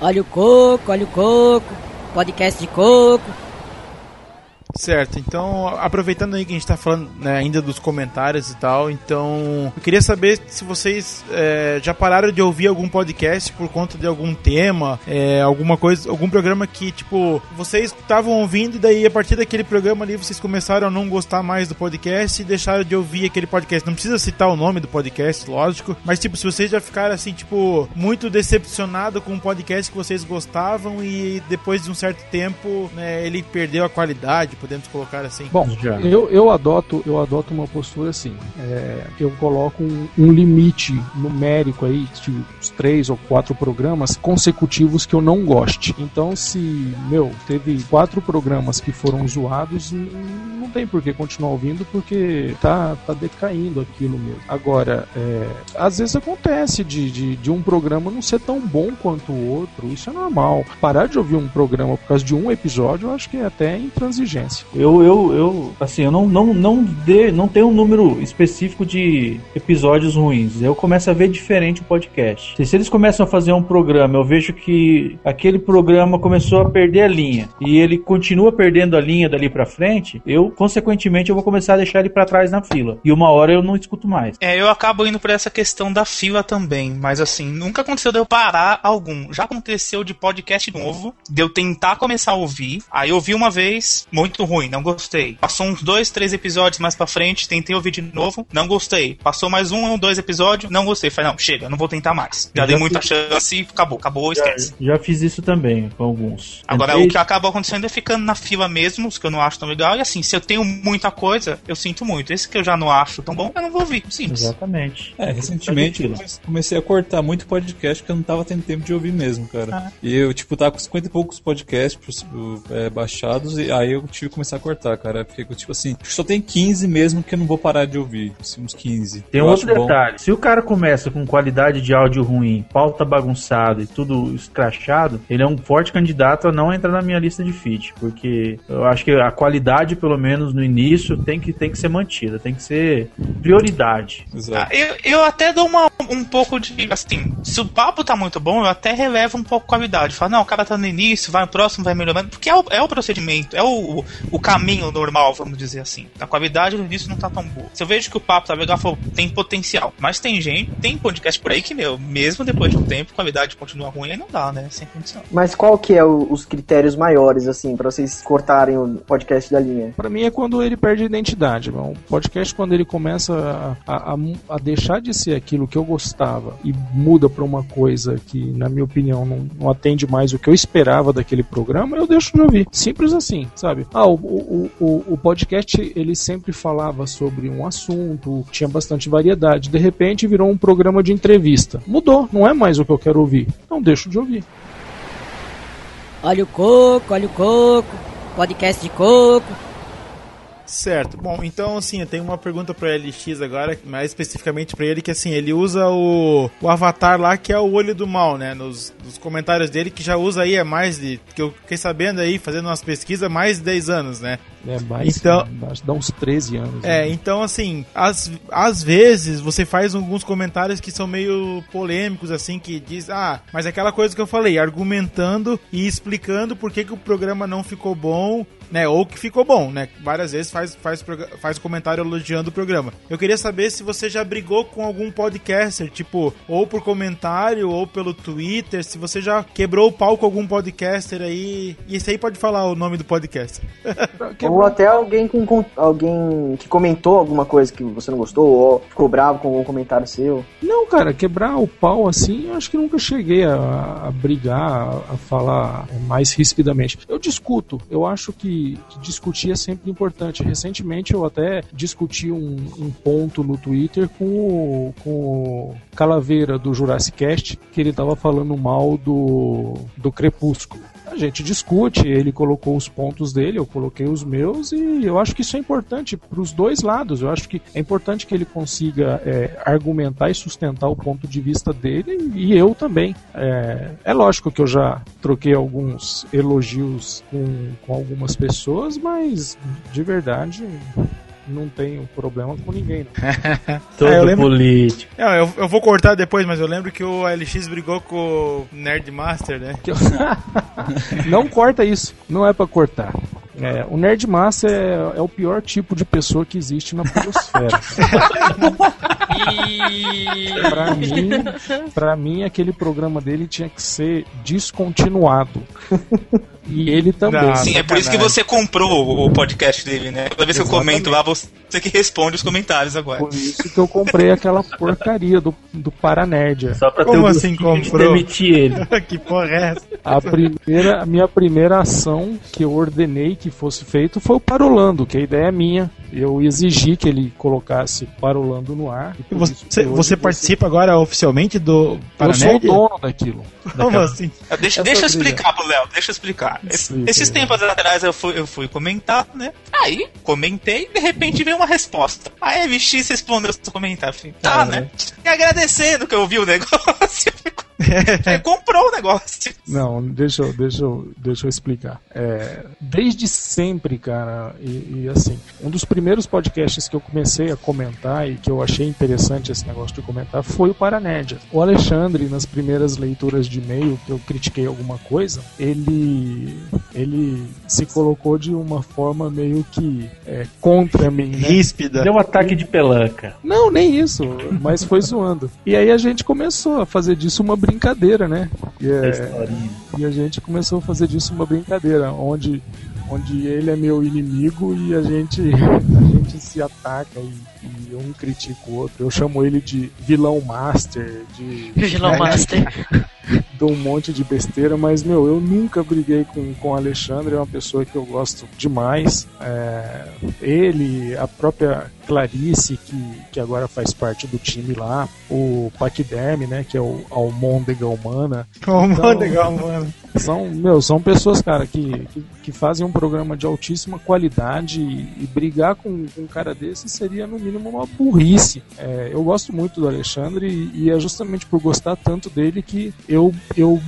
Olha o coco, olha o coco, podcast de coco. Certo, então aproveitando aí que a gente tá falando né, ainda dos comentários e tal, então eu queria saber se vocês é, já pararam de ouvir algum podcast por conta de algum tema, é, alguma coisa, algum programa que, tipo, vocês estavam ouvindo e daí a partir daquele programa ali vocês começaram a não gostar mais do podcast e deixaram de ouvir aquele podcast. Não precisa citar o nome do podcast, lógico, mas tipo, se vocês já ficaram assim, tipo, muito decepcionado com um podcast que vocês gostavam e depois de um certo tempo né, ele perdeu a qualidade, podemos colocar assim? Bom, eu, eu adoto eu adoto uma postura assim. É, eu coloco um, um, limite numérico aí de uns três ou quatro programas consecutivos que eu não goste. Então, se meu teve quatro programas que foram zoados, não tem por que continuar ouvindo porque tá tá decaindo aquilo mesmo. Agora, é, às vezes acontece de, de, de um programa não ser tão bom quanto o outro. Isso é normal. Parar de ouvir um programa por causa de um episódio, eu acho que é até intransigência. Eu, eu, eu, assim, eu não, não, não, dê, não tenho um número específico de episódios ruins. Eu começo a ver diferente o podcast. Se, se eles começam a fazer um programa, eu vejo que aquele programa começou a perder a linha e ele continua perdendo a linha dali pra frente, eu, consequentemente, eu vou começar a deixar ele pra trás na fila. E uma hora eu não escuto mais. É, eu acabo indo por essa questão da fila também, mas assim, nunca aconteceu de eu parar algum. Já aconteceu de podcast novo, de eu tentar começar a ouvir, aí eu ouvi uma vez, muito ruim, não gostei. Passou uns dois, três episódios mais pra frente, tentei ouvir de novo, não gostei. Passou mais um ou dois episódios, não gostei. Falei, não, chega, não vou tentar mais. Já Eu dei já muita fiz- chance e acabou, acabou, esquece. Já fiz isso também com alguns. Agora, o que acaba acontecendo é ficando na fila mesmo, os que eu não acho tão legal. E assim, se eu tenho muita coisa, eu sinto muito. Esse que eu já não acho tão bom, eu não vou ouvir. Simples. Exatamente. É, recentemente eu comecei a cortar muito podcast que eu não tava tendo tempo de ouvir mesmo, cara. Ah. E eu, tipo, tava com 50 e poucos podcasts é, baixados e aí eu tive começar a cortar, cara. Fiquei, tipo assim, só tem 15 mesmo que eu não vou parar de ouvir. Assim, uns 15. Tem um Eu outro acho bom. detalhe. Se o cara começa com qualidade de áudio ruim, pauta bagunçada e tudo escrachado, ele é um forte candidato a não entrar na minha lista de feed. Porque eu acho que a qualidade, pelo menos no início, tem que, tem que ser mantida, tem que ser prioridade. Ah, eu, eu até dou uma, um pouco de. Assim, se o papo tá muito bom, eu até relevo um pouco a qualidade. Falo, não, o cara tá no início, vai no próximo, vai melhorando. Porque é o, é o procedimento, é o, o caminho normal, vamos dizer assim. A qualidade no início não tá tão boa. Se eu vejo que o papo tá legal, eu falo, tem potencial. Mas tem gente, tem podcast por aí que, meu, mesmo depois de um tempo, a qualidade continua ruim, aí não dá, né? Sem condição. Mas qual que é o- os critérios maiores, assim, pra vocês cortarem o podcast da linha? Pra mim é quando ele perde a identidade. O podcast, quando ele começa a, a- a deixar de ser aquilo que eu gostava e muda pra uma coisa que, na minha opinião, não, não atende mais o que eu esperava daquele programa, eu deixo de ouvir. Simples assim, sabe? Ah, o, o, o, podcast, ele sempre falava sobre um assunto, tinha bastante variedade. De repente virou um programa de entrevista. Mudou, não é mais o que eu quero ouvir. Então deixo de ouvir. Olha o coco, olha o coco, podcast de coco. Certo. Bom, então assim, eu tenho uma pergunta pro LX agora, mais especificamente pra ele, que assim, ele usa o, o avatar lá que é o olho do mal, né? Nos, nos comentários dele, que já usa aí há mais de. que eu fiquei sabendo aí, fazendo umas pesquisas, mais de 10 anos, né? É mais, Então- que dá uns 13 anos. É, né? então assim, às, às vezes você faz alguns comentários que são meio polêmicos, assim, que diz, ah, mas aquela coisa que eu falei, argumentando e explicando por que, que o programa não ficou bom, né? Ou que ficou bom, né? Várias vezes faz, faz, faz comentário elogiando o programa. Eu queria saber se você já brigou com algum podcaster, tipo, ou por comentário, ou pelo Twitter, se você já quebrou o pau com algum podcaster aí. E esse aí pode falar o nome do podcast. Ou até alguém com, com- alguém que comentou alguma coisa que você não gostou, ou ficou bravo com algum comentário seu. Não, cara, quebrar o pau assim, eu acho que nunca cheguei a, a brigar, a, a falar mais rispidamente. Eu discuto, eu acho que, discutir é sempre importante. Recentemente eu até discuti um, um ponto no Twitter com o, com o Calaveira do Jurassic Cast, que ele tava falando mal do, do Crepúsculo. A gente discute, ele colocou os pontos dele, eu coloquei os meus, e eu acho que isso é importante para os dois lados. Eu acho que é importante que ele consiga é, argumentar e sustentar o ponto de vista dele, e eu também. É, é lógico que eu já troquei alguns elogios com, com algumas pessoas, mas de verdade não tenho problema com ninguém. Não. Todo É, eu lembro- político. Não, eu, eu vou cortar depois, mas eu lembro que o LX brigou com o Nerdmaster, né? Não corta isso, não é pra cortar. É, o Nerdmaster é, é o pior tipo de pessoa que existe na podosfera. pra mim, pra mim, aquele programa dele tinha que ser descontinuado. E ele também. Sim, é por isso que você comprou o- o podcast dele, né? Toda vez que eu comento lá, você que responde os comentários agora. Por isso que eu comprei aquela porcaria do, do Paranerdia. Só pra Como assim comprou? demitir ele. que porra é essa? A primeira, a minha primeira ação que eu ordenei que fosse feito foi o Parolando, que a ideia é minha. Eu exigi que ele colocasse Parolando no ar. e Você, você participa agora oficialmente do Eu sou o dono daquilo. Como assim? Ah, Deixa, deixa eu explicar pro Léo, deixa eu explicar. Explica, esses Léo. tempos atrás eu fui, eu fui comentar, né? Aí, comentei e de repente veio uma resposta. A MX respondeu seu comentário. Falei, tá, né? E agradecendo que eu vi o negócio. Ele comprou o negócio. Não, deixa eu, deixa eu, deixa eu explicar. É, desde sempre, cara, e, e assim, um dos primeiros podcasts que eu comecei a comentar e que eu achei interessante esse negócio de comentar foi o Paranédia. O Alexandre, nas primeiras leituras de e-mail que eu critiquei alguma coisa, ele, ele se colocou de uma forma meio que é, contra mim, né? Ríspida. Deu um ataque de pelanca. Não, nem isso, mas foi zoando. E aí a gente começou a fazer disso uma brincadeira, né? E, é, historinha. e a gente começou a fazer disso uma brincadeira, onde, onde ele é meu inimigo e a gente, a gente se ataca e, e um critica o outro. Eu chamo ele de vilão master, de. Vilão master. Dou um monte de besteira, mas meu, eu nunca briguei com, com o Alexandre, é uma pessoa que eu gosto demais. É, ele, a própria Clarice, que, que agora faz parte do time lá, o Paquiderme, né, que é o Almôndega Humana. Almôndega Humana. São, meu, são pessoas, cara, que, que, que fazem um programa de altíssima qualidade e, e brigar com, com um cara desse seria, no mínimo, uma burrice. É, eu gosto muito do Alexandre e, e é justamente por gostar tanto dele que eu, eu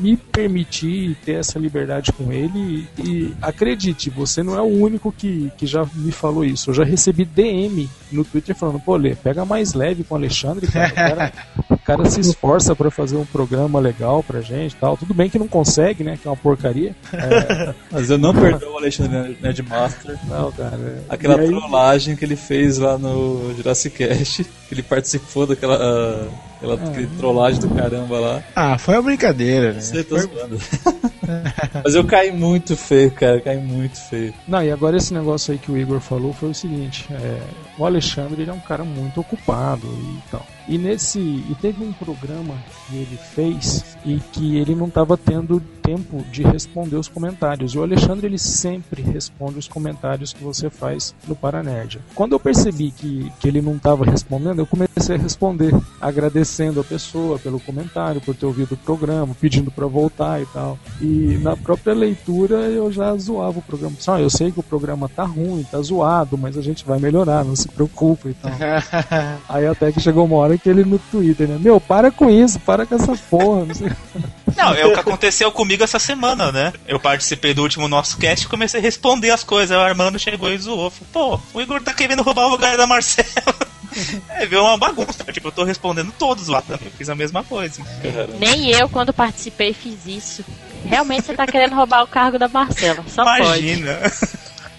me permiti ter essa liberdade com ele e, acredite, você não é o único que, que já me falou isso. Eu já recebi DM no Twitter falando, pô, Lê, pega mais leve com o Alexandre, cara. O cara, o cara se esforça pra fazer um programa legal pra gente tal. Tudo bem que não consegue, né? Que é uma porcaria. É, Mas eu não perdoo o Alexandre Nerdmaster. não, cara. é- Aquela aí- trollagem que ele fez lá no Jurassic Cast, que ele participou daquela ah, aquela, aquele trollagem do caramba lá. Ah, foi uma brincadeira, né? Você tá zoando. Mas eu caí muito feio, cara, eu caí muito feio. Não, e agora esse negócio aí que o Igor falou foi o seguinte: é, o Alexandre ele é um cara muito ocupado e tal. E nesse. E teve um programa que ele fez e que ele não estava tendo tempo de responder os comentários. E o Alexandre ele sempre responde os comentários que você faz no Paranerdia. Quando eu percebi que, que ele não estava respondendo, eu comecei a responder, agradecendo a pessoa pelo comentário, por ter ouvido o programa, pedindo para voltar e tal. E na própria leitura eu já zoava o programa. Só, eu sei que o programa tá ruim, tá zoado, mas a gente vai melhorar, não se preocupe e tal. Aí até que chegou uma hora que ele no Twitter, né? Meu, para com isso, para com essa porra, não sei. Não, é o que aconteceu comigo essa semana, né? Eu participei do último nosso cast e comecei a responder as coisas. O Armando chegou e zoou. Falou, Pô, o Igor tá querendo roubar o lugar da Marcela. É, viu uma bagunça. Tipo, eu tô respondendo todos lá também. Eu fiz a mesma coisa. Nem eu, quando participei, fiz isso. Realmente você tá querendo roubar o cargo da Marcela. Só Imagina.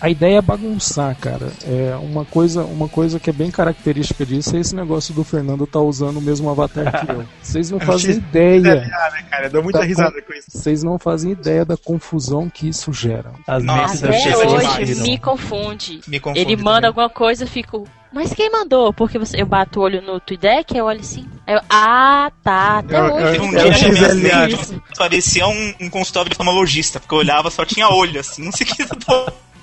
A ideia é bagunçar, cara. É uma coisa, uma coisa que é bem característica disso é esse negócio do Fernando tá usando o mesmo avatar que eu. Vocês não Eu fazem ideia. Cara? Eu dou muita da risada com isso. Vocês não fazem ideia da confusão que isso gera. As mentes das Até hoje me confunde. Me confunde Ele manda também. alguma coisa, eu fico. Mas quem mandou? Porque você, eu bato o olho no Tweedeck, eu olho assim. Eu, ah, tá. Até Eu- hoje. eu- um É dia minha mente parecia um, um consultório de oftalmologista, porque eu olhava só tinha olho, assim, não sei o que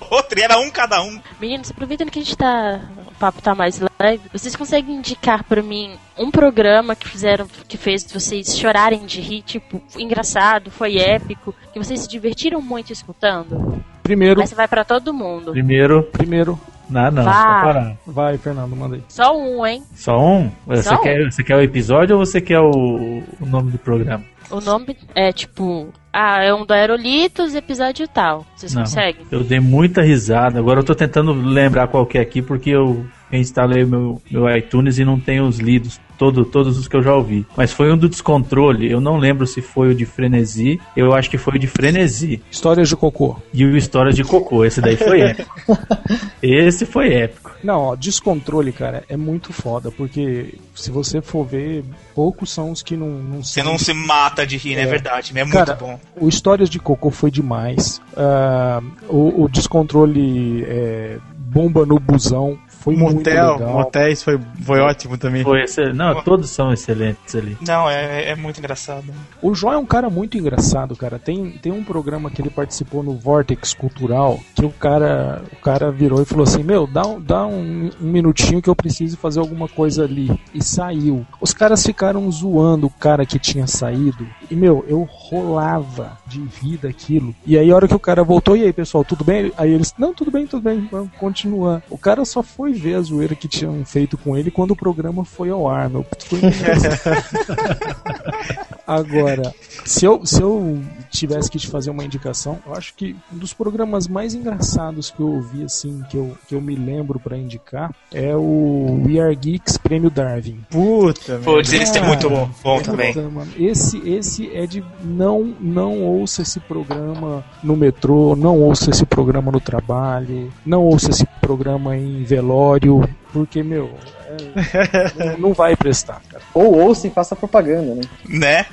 outro, e era um cada um. Meninos, aproveitando que a gente tá. O papo tá mais leve, vocês conseguem indicar pra mim um programa que fizeram, que fez vocês chorarem de rir, tipo, engraçado, foi épico, que vocês se divertiram muito escutando? Primeiro, Mas vai pra todo mundo. Primeiro, primeiro, não, não, parar. vai, Fernando, manda aí. Só um, hein? Só um? Você, Só um. Quer, você quer o episódio ou você quer o, o nome do programa? O nome é tipo. Ah, é um do Aerolitos, episódio tal. Vocês Não. conseguem? Eu dei muita risada. Agora eu tô tentando lembrar qual que é aqui porque eu instalei meu, meu iTunes e não tenho os lidos. Todo, todos os que eu já ouvi. Mas foi um do descontrole. Eu não lembro se foi o de frenesi. Eu acho que foi o de frenesi. Histórias de cocô. E o História de Cocô. Esse daí foi épico. Esse foi épico. Não, ó, descontrole, cara, é muito foda, porque se você for ver, poucos são os que não, não Você não se mata de rir, né? É É. verdade, é muito Cara, bom. O Histórias de Cocô foi demais. Ah, o, o descontrole é, bomba no busão foi muito Motel, legal. motéis foi, foi ótimo também. Foi excel... Não, todos são excelentes ali. Não, é, é muito engraçado. O Jó é um cara muito engraçado, cara. Tem, tem um programa que ele participou no Vortex Cultural que o cara, o cara virou e falou assim: Meu, dá, um, dá um, um minutinho que eu preciso fazer alguma coisa ali. E saiu. Os caras ficaram zoando o cara que tinha saído. E, meu, eu rolava de rir daquilo. E aí, a hora que o cara voltou, e aí, pessoal, tudo bem? Aí eles: Não, tudo bem, tudo bem, vamos continuar. O cara só foi ver a zoeira que tinham feito com ele quando o programa foi ao ar, meu. Foi Agora, se eu, se eu tivesse que te fazer uma indicação, eu acho que um dos programas mais engraçados que eu ouvi, assim, que eu, que eu me lembro pra indicar, é o We Are Geeks Prêmio Darwin. Puta, dizer esse é muito bom, bom Puta, também. mano, esse, esse é de não, não ouça esse programa no metrô, não ouça esse programa no trabalho, não ouça esse programa em velório, porque, meu, é- não, não vai prestar, cara. Ou ouça e faça propaganda, né? Né?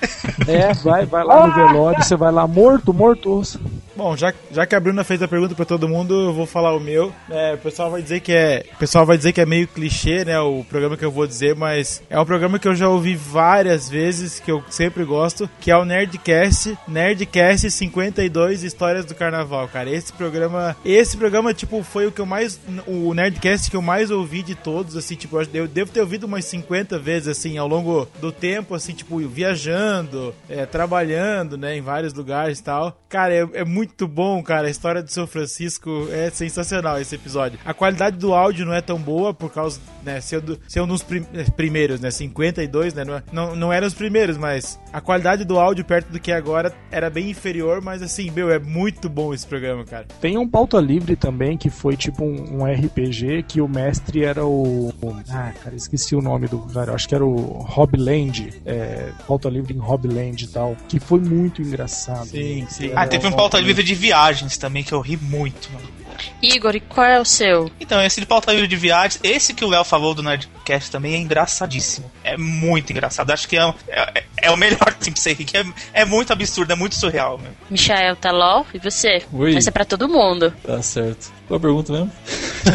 É, vai, vai lá no velório, você vai lá morto, morto, ouça. Bom, já, já que a Bruna fez a pergunta pra todo mundo, eu vou falar o meu. É, o pessoal vai dizer que é, o pessoal vai dizer que é meio clichê, né, o programa que eu vou dizer, mas é um programa que eu já ouvi várias vezes, que eu sempre gosto, que é o Nerdcast, Nerdcast 52 Histórias do Carnaval, cara. Esse programa, esse programa tipo foi o que eu mais o Nerdcast que eu mais ouvi de todos, assim, tipo, eu devo ter ouvido umas 50 vezes assim ao longo do tempo, assim, tipo, viajando, é, trabalhando, né, em vários lugares e tal. Cara, é, é muito bom, cara. A história do São Francisco é sensacional esse episódio. A qualidade do áudio não é tão boa por causa, né, ser, do, ser um dos prim- eh, primeiros, né, 52, né, não, não, não eram os primeiros, mas a qualidade do áudio perto do que é agora era bem inferior, mas assim, meu, é muito bom esse programa, cara. Tem um pauta livre também, que foi tipo um, um RPG, que o mestre era o. Ah, cara, esqueci o nome do cara. Acho que era o Hobland. É, pauta livre em Hobland e tal. Que foi muito engraçado. Sim, sim. Ah, teve um pauta livre de viagens também que eu ri muito, mano. Igor, e qual é o seu? Então, esse de pauta livre de viagens, esse que o Léo falou do Nerdcast também é engraçadíssimo. É muito engraçado. Acho que é, é, é o melhor pra você rir, que é, é muito absurdo, é muito surreal, meu. Michael Talol, e você? Oi. Essa é pra todo mundo. Tá certo. Qual a pergunta mesmo?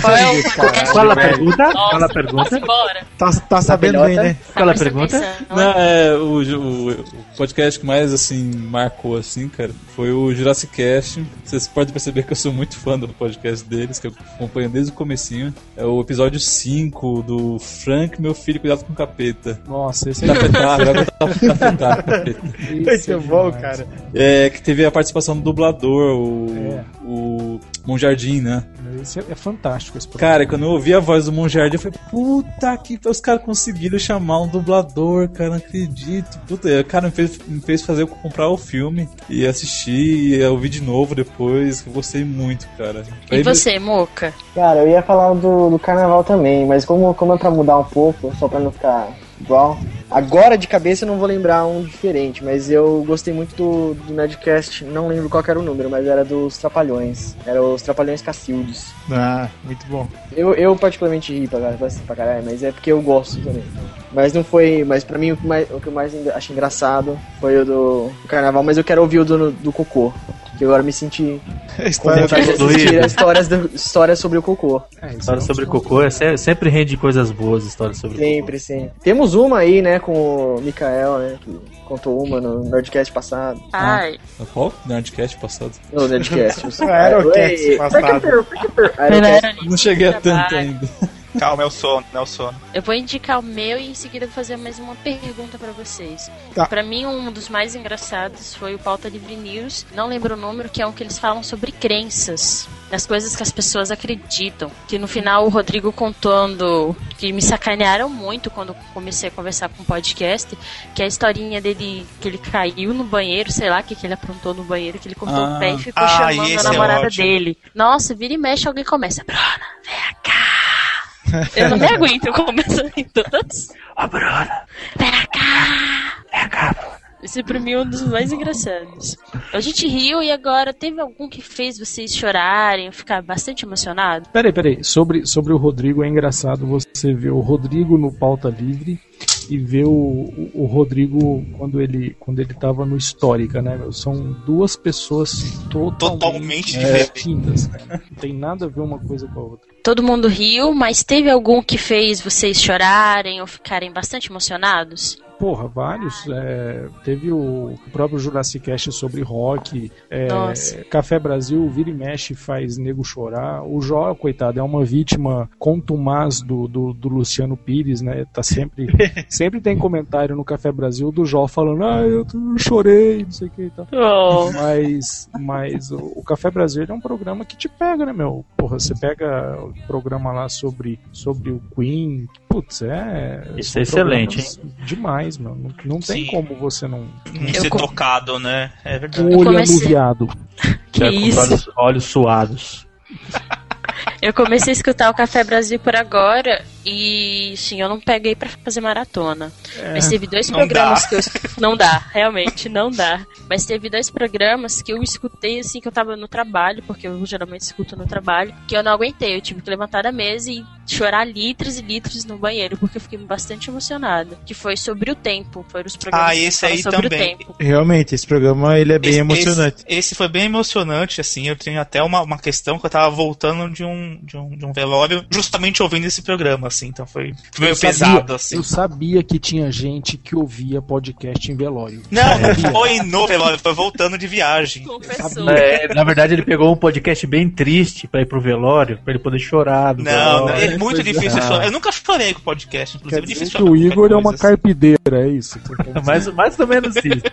Qual é o podcast? Qual a pergunta? Nossa, Qual a pergunta? Tá, tá sabendo bem, né? Qual a pergunta? Não, é o, o, o podcast que mais assim marcou assim, cara, foi o Jurassic Cast. Vocês podem perceber que eu sou muito fã do podcast deles, que eu acompanho desde o comecinho. É o episódio 5 do Frank, meu filho, cuidado com o capeta. Nossa, esse é vai botar tapetar, capeta. esse é bom, cara. É, que teve a participação do dublador, o, É. o Monjardim, né? Esse é, é fantástico esse programa. Cara, quando eu ouvi a voz do Monjardim, eu falei, puta que os caras conseguiram chamar um dublador, cara, não acredito. Puta, cara, me fez, me fez fazer eu comprar o filme e assistir e ouvir de novo depois, que eu gostei muito, cara. E Aí- você, Moca? Cara, eu ia falar do, do carnaval também, mas como, como é pra mudar um pouco, só pra não ficar igual. Agora de cabeça eu não vou lembrar um diferente, mas eu gostei muito do, do Nerdcast, não lembro qual era o número, mas era dos Trapalhões. Era os Trapalhões Cacildes. Ah, muito bom. Eu, eu particularmente ri pra, pra, pra caralho, mas é porque eu gosto também. Mas não foi. Mas pra mim o que mais, o que eu mais achei engraçado foi o do, do carnaval, mas eu quero ouvir o do, do cocô. Que agora eu me senti História de histórias, do- histórias sobre o cocô. É, História é um sobre dos- cocô é se- sempre rende coisas boas, histórias sobre Sempre, sempre. Temos uma aí, né, com o Mikael, né, que contou uma no Nerdcast passado. Ai, Qual? Nerdcast passado? No Nerdcast. o- Aerocast passado. Não cheguei a tanto ainda. Calma, é o sono, é o sono. eu vou indicar o meu e em seguida fazer mais uma pergunta pra vocês. Tá. Pra mim, um dos mais engraçados foi o Pauta Livre News. Não lembro o número, que é um que eles falam sobre crenças. Das coisas que as pessoas acreditam. Que no final o Rodrigo contando que me sacanearam muito quando comecei a conversar com o podcast. Que é a historinha dele que ele caiu no banheiro, sei lá o que, que ele aprontou no banheiro, que ele cortou Ah. o pé e ficou Ah, chamando a é namorada ótimo. dele. Nossa, vira e mexe, alguém começa. Bruna, vem cá. Eu não me aguento, eu começo a rir todas. Ó, Bruna, Vem cá. vem cá, Bruna. Esse pra mim é um dos mais engraçados. A gente riu e agora teve algum que fez vocês chorarem, ficar bastante emocionado? Peraí, peraí. Sobre, sobre o Rodrigo, é engraçado você ver o Rodrigo no pauta livre e ver o, o, o Rodrigo quando ele, quando ele tava no Histórica, né? meu? São duas pessoas totalmente, Totalmente é, diferentes. distintas. Não tem nada a ver uma coisa com a outra. Todo mundo riu, mas teve algum que fez vocês chorarem ou ficarem bastante emocionados? Porra, vários. é, teve o próprio Jurassic Cast sobre rock. é. Café Brasil, vira e mexe, faz nego chorar. O Jó, coitado, é uma vítima contumaz do, do, do Luciano Pires, né? Tá sempre. sempre tem comentário no Café Brasil do Jó falando, ah, eu, chorei, não sei o que e tal. Oh. Mas, mas o, Café Brasil é um programa que te pega, né, meu? Porra, você pega o programa lá sobre, sobre o Queen. Putz, é. Isso é excelente, programas Demais, meu. Não, não tem Sim. como você não. Não ser com- tocado, né? É verdade. O olho comecei- anuviado. Que os isso? Olhos, olhos suados. Eu comecei a escutar o Café Brasil por agora e sim, eu não peguei pra fazer maratona. Mas teve dois programas dá. que eu não dá, realmente não dá. Mas teve dois programas que eu escutei assim que eu tava no trabalho, porque eu geralmente escuto no trabalho, que eu não aguentei, eu tive que levantar da mesa e chorar litros e litros no banheiro, porque eu fiquei bastante emocionada. Que foi sobre o tempo, foram os programas Ah, que esse aí sobre também. o tempo. Realmente, esse programa ele é bem Esse- emocionante. Esse, esse foi bem emocionante, assim. Eu tenho até uma, uma questão que eu tava voltando de um, de um, de um velório, justamente ouvindo esse programa, assim. Então foi, meio Eu sabia- pesado, assim. Eu sabia que tinha gente que ouvia podcast em velório. Não, não foi no velório, foi voltando de viagem. É, na verdade, ele pegou um podcast bem triste pra ir pro velório, pra ele poder chorar. Não, velório. não, é muito difícil chorar. Eu nunca chorei com podcast, inclusive é dizer difícil chorar o Igor é uma assim. carpideira, é isso? Mais, mais ou menos isso.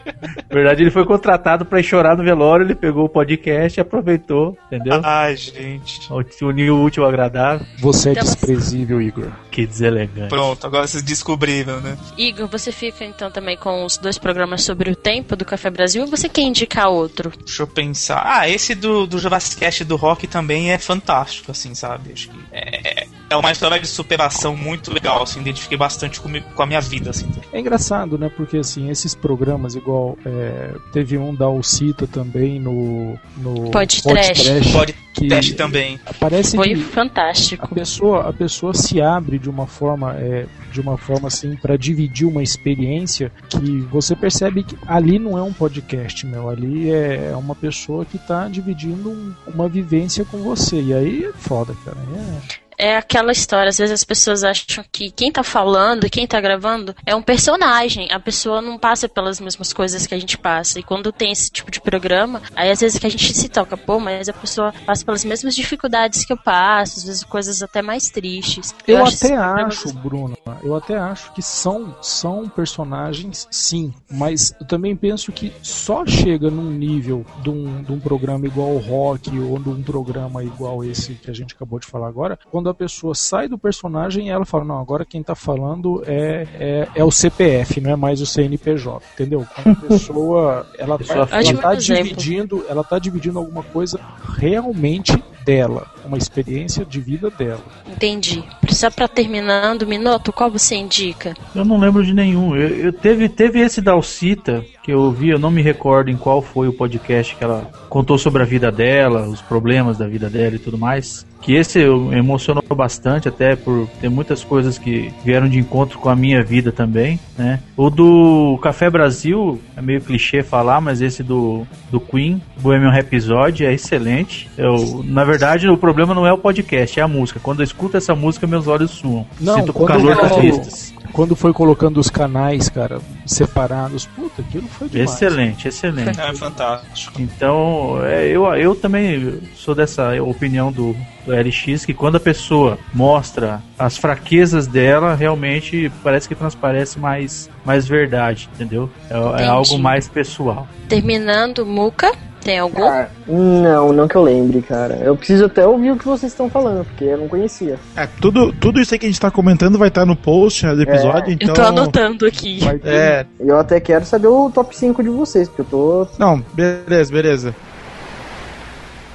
Na verdade, ele foi contratado pra ir chorar no velório, ele pegou o podcast e aproveitou, entendeu? Ai, gente. Uniu o útil ao agradável. Você é Então- desprezível, Igor. Que deselegante. Pronto, agora vocês descobriram, né? Igor, você fica então também com os dois programas sobre o tempo do Café Brasil ou você quer indicar outro? Deixa eu pensar. Ah, esse do, do Jurassic Cast do Rock também é fantástico, assim, sabe? Acho que é, é uma história de superação muito legal, assim, identifiquei bastante comigo, com a minha vida, assim. É engraçado, né? Porque assim, esses programas, igual é, teve um da Alcita também no. no Podcast. Pode que teste também. Parece Foi que fantástico. a pessoa, a pessoa se abre de uma forma, é, de uma forma assim, para dividir uma experiência que você percebe que ali não é um podcast, meu. Ali é uma pessoa que tá dividindo um- uma vivência com você. E aí é foda, cara. É, É aquela história, às vezes as pessoas acham que quem tá falando, quem tá gravando, é um personagem. A pessoa não passa pelas mesmas coisas que a gente passa. E quando tem esse tipo de programa, aí às vezes que a gente se toca, pô, mas a pessoa passa pelas mesmas dificuldades que eu passo, às vezes coisas até mais tristes. Eu, esses até acho, Bruno, eu até acho que são, são personagens, sim, mas eu também penso que só chega num nível de um, de um programa igual o Rock ou de um programa igual esse que a gente acabou de falar agora, quando a pessoa sai do personagem e ela fala, não, agora quem tá falando é, é, é o CPF, não é mais o CNPJ, entendeu? Quando a pessoa, ela, Pessoa vai- ela Ótimo tá exemplo. dividindo, ela tá dividindo alguma coisa realmente dela, uma experiência de vida dela. Entendi. Só pra terminando, Minuto, qual você indica? Eu não lembro de nenhum. Eu, eu- teve, teve esse da Alcita que eu ouvi, eu não me recordo em qual foi o podcast que ela contou sobre a vida dela, os problemas da vida dela e tudo mais. Que esse eu- emocionou bastante, até por ter muitas coisas que vieram de encontro com a minha vida também, né? O do Café Brasil, é meio clichê falar, mas esse do, do Queen, Bohemian Rhapsody, é excelente. Eu, na verdade, o problema não é o podcast, é a música. Quando eu escuto essa música, meus olhos suam. Não, Sinto o quando calor das vistas. Quando foi colocando os canais, cara, separados, puta, aquilo foi demais. Excelente, excelente. É fantástico. Então, é, eu, eu também sou dessa opinião do, do LX, que quando a pessoa mostra as fraquezas dela, realmente parece que transparece mais, mais verdade, entendeu? É, é algo mais pessoal. Terminando, Muca, tem algum? Cara, não, não que eu lembre, cara. Eu preciso até ouvir o que vocês estão falando, porque eu não conhecia. É, tudo, tudo isso aí que a gente tá comentando vai estar no post né, do episódio, então. Eu tô anotando aqui. Ter- É, Eu até quero saber o top 5 de vocês, porque eu tô. não, beleza, beleza.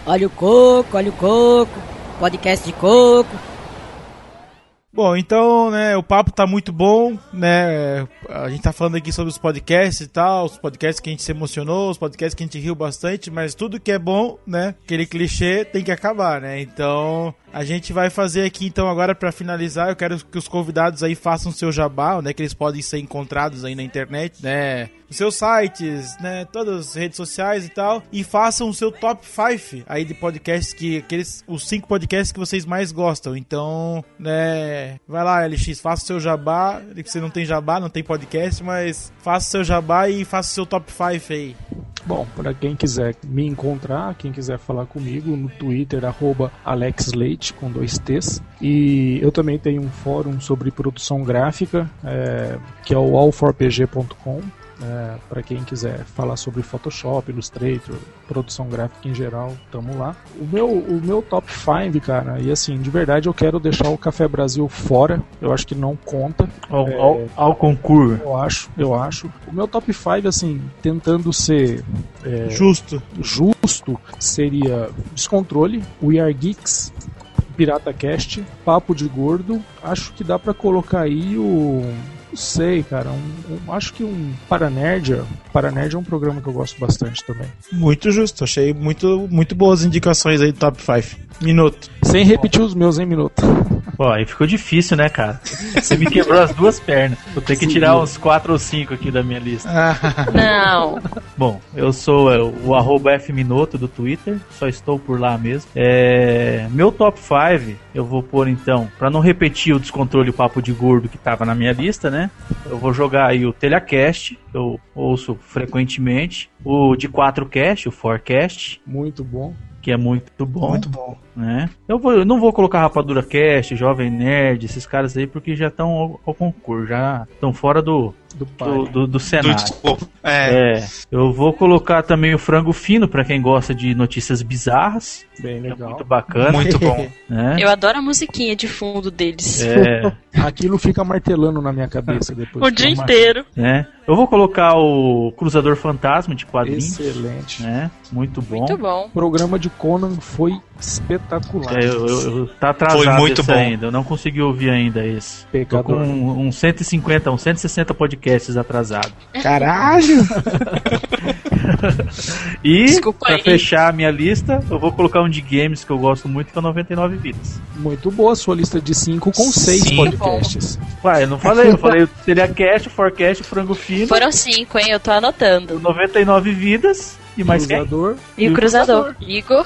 Olha o coco, olha o coco. Podcast de coco. Bom, então, né, o papo tá muito bom, né? A gente tá falando aqui sobre os podcasts e tal, os podcasts que a gente se emocionou, os podcasts que a gente riu bastante, mas tudo que é bom, né? Aquele clichê tem que acabar, né? Então, A gente vai fazer aqui então agora pra finalizar, eu quero que os convidados aí façam seu jabá, onde é que eles podem ser encontrados aí na internet, né? Os seus sites, né? Todas as redes sociais e tal. E façam o seu top 5 aí de podcasts que aqueles os cinco podcasts que vocês mais gostam. Então, né, vai lá, LX, faça o seu jabá. Você não tem jabá, não tem podcast, mas faça o seu jabá e faça o seu top 5 aí. Bom, para quem quiser me encontrar, quem quiser falar comigo, no Twitter, arroba AlexLeite, com dois T's. E eu também tenho um fórum sobre produção gráfica, é, que é o all4pg.com. É, para quem quiser falar sobre Photoshop, Illustrator, produção gráfica em geral, tamo lá. O meu, o meu top 5, cara, e assim, de verdade eu quero deixar o Café Brasil fora, eu acho que não conta. Ao, É, ao, ao concurso. eu acho, eu acho. O meu top 5, assim, tentando ser é, Justo. justo, seria Descontrole, We Are Geeks, Pirata Cast, Papo de Gordo. Acho que dá pra colocar aí o. Não sei, cara. um- um- acho que um Paranerd. Paranerd é um programa que eu gosto bastante também. Muito justo, achei muito, muito boas indicações aí do top 5. Minuto. Sem repetir os meus em minuto. Pô, aí ficou difícil, né, cara? Você me quebrou as duas pernas. Vou ter que tirar uns 4 ou 5 aqui da minha lista. Não. Bom, eu sou é, o arroba Fminoto do Twitter, só estou por lá mesmo. É, meu top 5, eu vou pôr então, pra não repetir o descontrole e o papo de gordo que tava na minha lista, né? Eu vou jogar aí o Telecast, que eu ouço frequentemente, o de 4cast, o Forecast, Muito bom. que é muito bom. Muito bom. Né? Eu, vou, eu não vou colocar Rapadura Cast, Jovem Nerd, esses caras aí, porque já estão ao, ao concurso, já estão fora do, Do do, do, do Do cenário. escopo. É. É, eu vou colocar também o Frango Fino pra quem gosta de notícias bizarras, Bem é legal. muito bacana, Muito bom. né? Eu adoro a musiquinha de fundo deles. É, Aquilo fica martelando na minha cabeça depois. O dia inteiro. né? Eu vou colocar o Cruzador Fantasma de quadrinhos, Excelente. né? Muito bom. Muito bom. O programa de Conan foi espetacular. É, eu, eu- eu- tá atrasado Foi muito bom. ainda, eu não consegui ouvir ainda esse. Tô Pecador. com um, uns 150, uns 160 podcasts atrasados. Caralho! E, Desculpa pra aí. fechar a minha lista, eu vou colocar um de games que eu gosto muito, que é o 99 Vidas. Muito boa a sua lista de 5 com 6 Sim. podcasts. Ué, eu não falei, eu falei seria Cast, Forecast, Frango Fino, Foram cinco, hein? Eu tô anotando. 99 Vidas e mais quem? Cruzador. E o cruzador. Igor.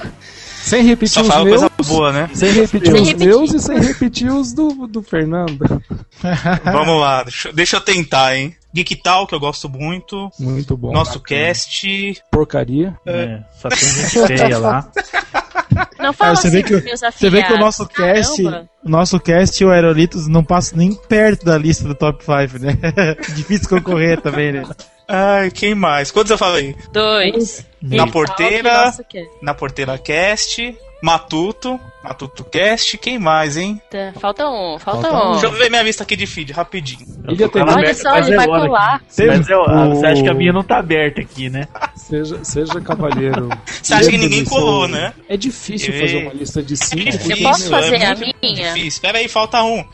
Sem repetir Só os meus. coisa boa, né? Sem repetir Sem os repetir. meus e sem repetir os do, do Fernando. Vamos lá, deixa, deixa eu tentar, hein? Geek Tal, que eu gosto muito. Muito bom. Nosso cast. Porcaria. É, só tem gente feia lá. Não fala você assim vê que, você vê que o nosso cast, Caramba. o nosso cast e o Aerolitos não passa nem perto da lista do top 5, né? Difícil concorrer também, né? Ai, quem mais? Quantos eu falei? Dois. Na porteira. cast. Na Porteira Cast. Matuto. Matuto Cast. Quem mais, hein? Tá, Falta um, falta, Falta um. Deixa eu ver minha lista aqui de feed, rapidinho. Olha só, ele é vai colar. eu, O- você acha que a minha não tá aberta aqui, né? Seja, seja cavalheiro. Você acha que ninguém colou, né? É difícil E- fazer uma lista de É 5. difícil, posso fazer é a minha? Difícil. Espera aí, falta um.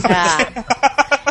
Tá.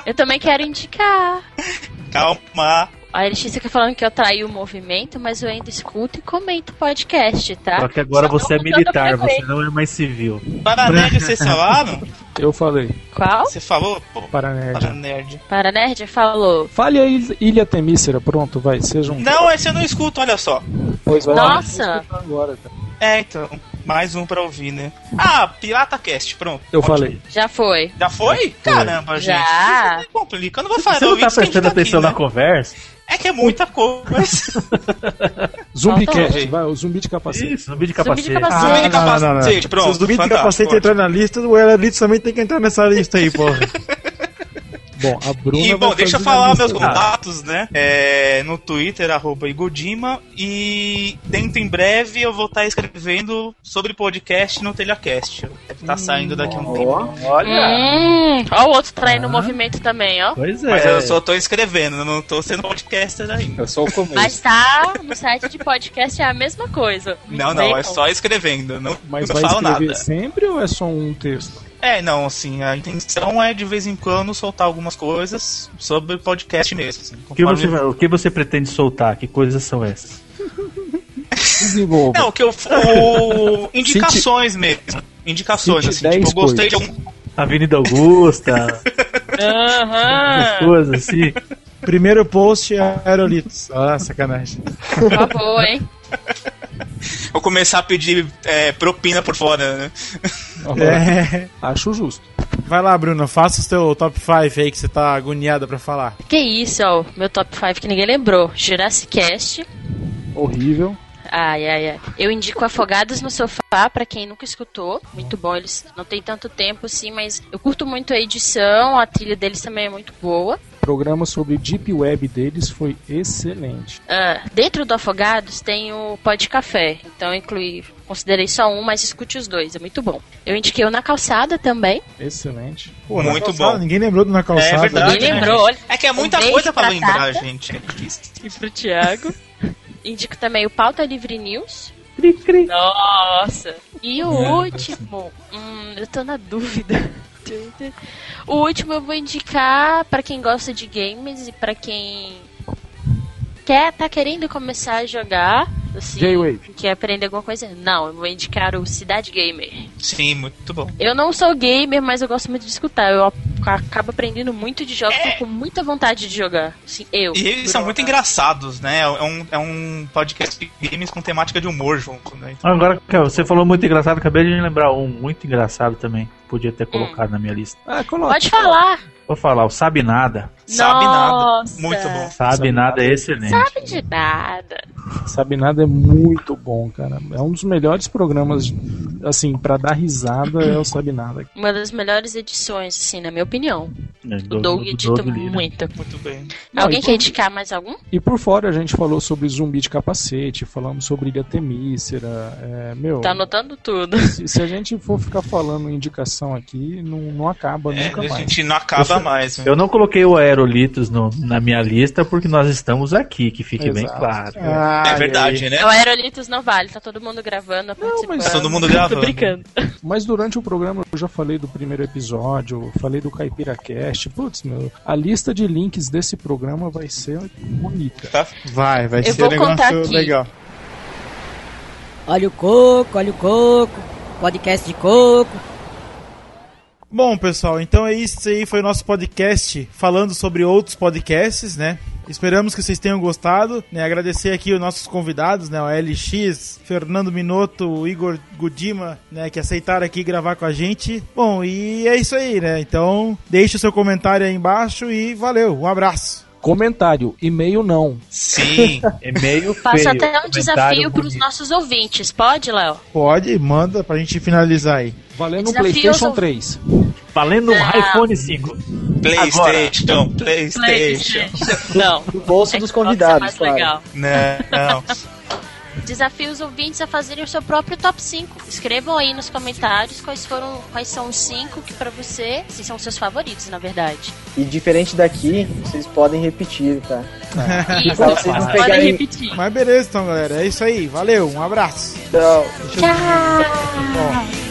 Eu também quero indicar. Calma. A LX fica falando que eu traí o movimento, mas eu ainda escuto e comento podcast, tá? Só que agora Só você é militar, você não é mais civil. Para nerd, vocês falaram? Eu falei. Qual? Você falou? Pô, Para nerd. para nerd. Para Nerd falou. Fale a Il- Ilha Temícera, pronto, vai, seja um. Não, esse eu não escuto, olha só. Pois vai. Nossa! Agora, cara. É, então. Mais um pra ouvir, né? Ah, Pirata Cast, pronto. Eu falei. Já foi. Já foi? Caramba, gente. Já. Isso complica. Eu não vou falar Você não tá prestando tá aqui, atenção na né? conversa? É que é muita coisa. Zumbicast, um. vai, o zumbi de capacete. Isso, zumbi de Zumbi de capacete. capacete. Zumbi de Ah, não, não, não. capacete, pronto. Se os duvidos de capacete entrar na lista, o Aerolitos também tem que entrar nessa lista aí, porra. Bom, a Bruna. E bom, deixa eu falar meus contatos, né? É, no Twitter, arroba Igodima. E dentro em breve eu vou estar escrevendo sobre podcast no Telecast. Deve estar saindo daqui a um tempo. Olha! Hum, ó o outro traindo o movimento também, ó. Pois é. Mas eu só tô escrevendo, eu não tô sendo podcaster ainda. É só o começo. Mas tá no site de podcast é a mesma coisa. Não, não, é só escrevendo. Não, Mas não vai falo escrever nada. sempre ou é só um texto? É, não, assim, a intenção é de vez em quando soltar algumas coisas sobre podcast mesmo. Assim, O que, você, o que você pretende soltar? Que coisas são essas? Desenvolva. Não, que eu. O... Indicações mesmo. indicações, Cite assim. Tipo, 10 eu gostei de algum. Avenida Augusta, Aham. coisas assim. Primeiro post é Aerolitos. Ah, sacanagem. Por favor, hein? Vou começar a pedir é, propina por fora, né? É. Acho justo. Vai lá, Bruno, faça o seu top 5 aí que você tá agoniada pra falar. Que isso, ó. Meu top 5 que ninguém lembrou. Jurassic Cast. Horrível. Ai, ai, ai. Eu indico Afogados no Sofá pra quem nunca escutou. Muito bom, eles não tem tanto tempo assim, mas eu curto muito a edição, a trilha deles também é muito boa. O programa sobre Deep Web deles foi excelente. Ah, dentro do Afogados tem o Pod Café, então eu incluí, considerei só um, mas escute os dois, é muito bom. Eu indiquei o Na Calçada também. Excelente. Pô, Muito calçada, bom. Ninguém lembrou do Na Calçada. É verdade. Ninguém né, lembrou, olha. É que é muita Um coisa pra pra lembrar, gente. É. E pro Thiago. Indico também o Pauta Livre News. Cri, cri. Nossa! E o último, hum, eu tô na dúvida. O último eu vou indicar pra quem gosta de games e pra quem quer tá querendo começar a jogar, assim, J-Wave. quer aprender alguma coisa. Não, eu vou indicar o Cidade Gamer. Sim, muito bom. Eu não sou gamer, mas eu gosto muito de escutar. Eu acabo aprendendo muito de jogos, tô com muita vontade de jogar. Assim, eu. E eles são muito engraçados, né? É um, é um podcast de games com temática de humor junto, né? Agora, cara, você falou muito engraçado, acabei de lembrar um muito engraçado também. Podia ter colocado na minha lista. Ah, coloca. Pode falar. Vou falar, o Sabe Nada. Sabe nada. Muito bom. Sabe, Sabe Nada Nada. é excelente. Sabe de nada. Sabe Nada é muito bom, cara. É um dos melhores programas, assim, pra dar risada é o Sabe Nada. Uma das melhores edições, assim, na minha opinião. É, O do- Doug do edita Doug Lira. muito. Muito bem. Não, Alguém quer por- indicar mais algum? E por fora a gente falou sobre zumbi de capacete, falamos sobre Ilha Temícera. É, meu, Tá anotando tudo. se, se a gente for ficar falando indicação aqui, não, não acaba É, nunca a mais. gente não acaba Eu- mais. né? Eu não coloquei o Aerolitos no- na minha lista porque nós estamos aqui, que fique bem Exato. claro. Ah, É verdade, né? O Aerolitos não vale, tá todo mundo gravando, participando. mas- Tá todo mundo Tô gravando. brincando. Mas durante o programa eu já falei do primeiro episódio, falei do CaipiraCast. Putz, meu, a lista de links desse programa vai ser bonita. Tá? Vai, vai Eu ser um negócio legal. Olha o coco, olha o coco. Podcast de coco. Bom, pessoal, então é isso aí, foi o nosso podcast falando sobre outros podcasts, né? Esperamos que vocês tenham gostado, né? Agradecer aqui os nossos convidados, né? O LX, Fernando Minotto, Igor Gudima, né? Que aceitaram aqui gravar com a gente. Bom, e é isso aí, né? Então, deixe o seu comentário aí embaixo e valeu, um abraço. Comentário, e-mail não. Sim. E-mail Faço feio, até um comentário desafio pros bonito. nossos ouvintes. Pode, Léo? Pode, manda pra gente finalizar aí. Valendo um PlayStation aos- 3. Valendo um Não. iPhone 5. PlayStation, PlayStation. Não. No bolso É dos é convidados, mais claro. legal. Não, não. Desafio os ouvintes a fazerem o seu próprio top 5. Escrevam aí nos comentários quais foram, quais são os 5 que pra você, se são os seus favoritos, na verdade. E diferente daqui, vocês podem repetir, tá? Isso, Pra vocês não podem pegarem- repetir. Mas beleza, então, galera. É isso aí. Valeu, um abraço. Tchau. Deixa eu- Tchau!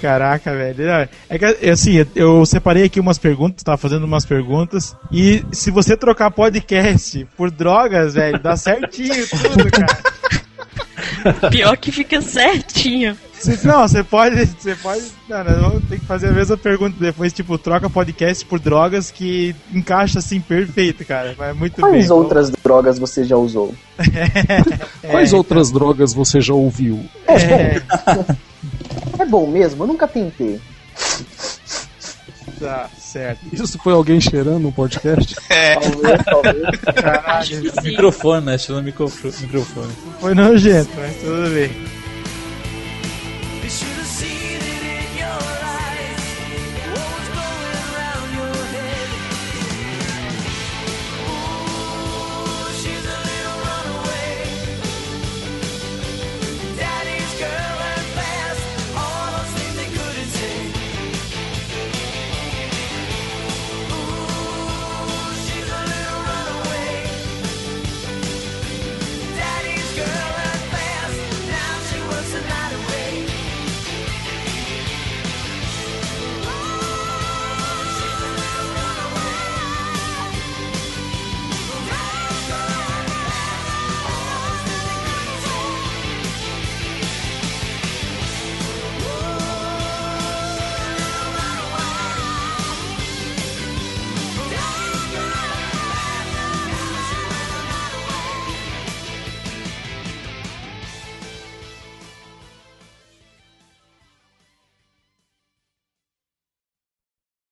Caraca, velho. É que, assim, eu separei aqui umas perguntas, tava fazendo umas perguntas. E se você trocar podcast por drogas, velho, dá certinho tudo, cara. Pior que fica certinho. Não, você pode. Você pode. Não, ter que fazer a mesma pergunta depois, tipo, troca podcast por drogas que encaixa assim perfeito, cara. Vai muito Quais bem. outras drogas você já usou? Quais outras drogas você já ouviu? É, É bom mesmo? Eu nunca tentei. tá, certo. Isso foi alguém cheirando no podcast? É, Talvez, talvez. Caralho, Microfone, né? Microfone. microfone. foi nojento, mas tudo bem.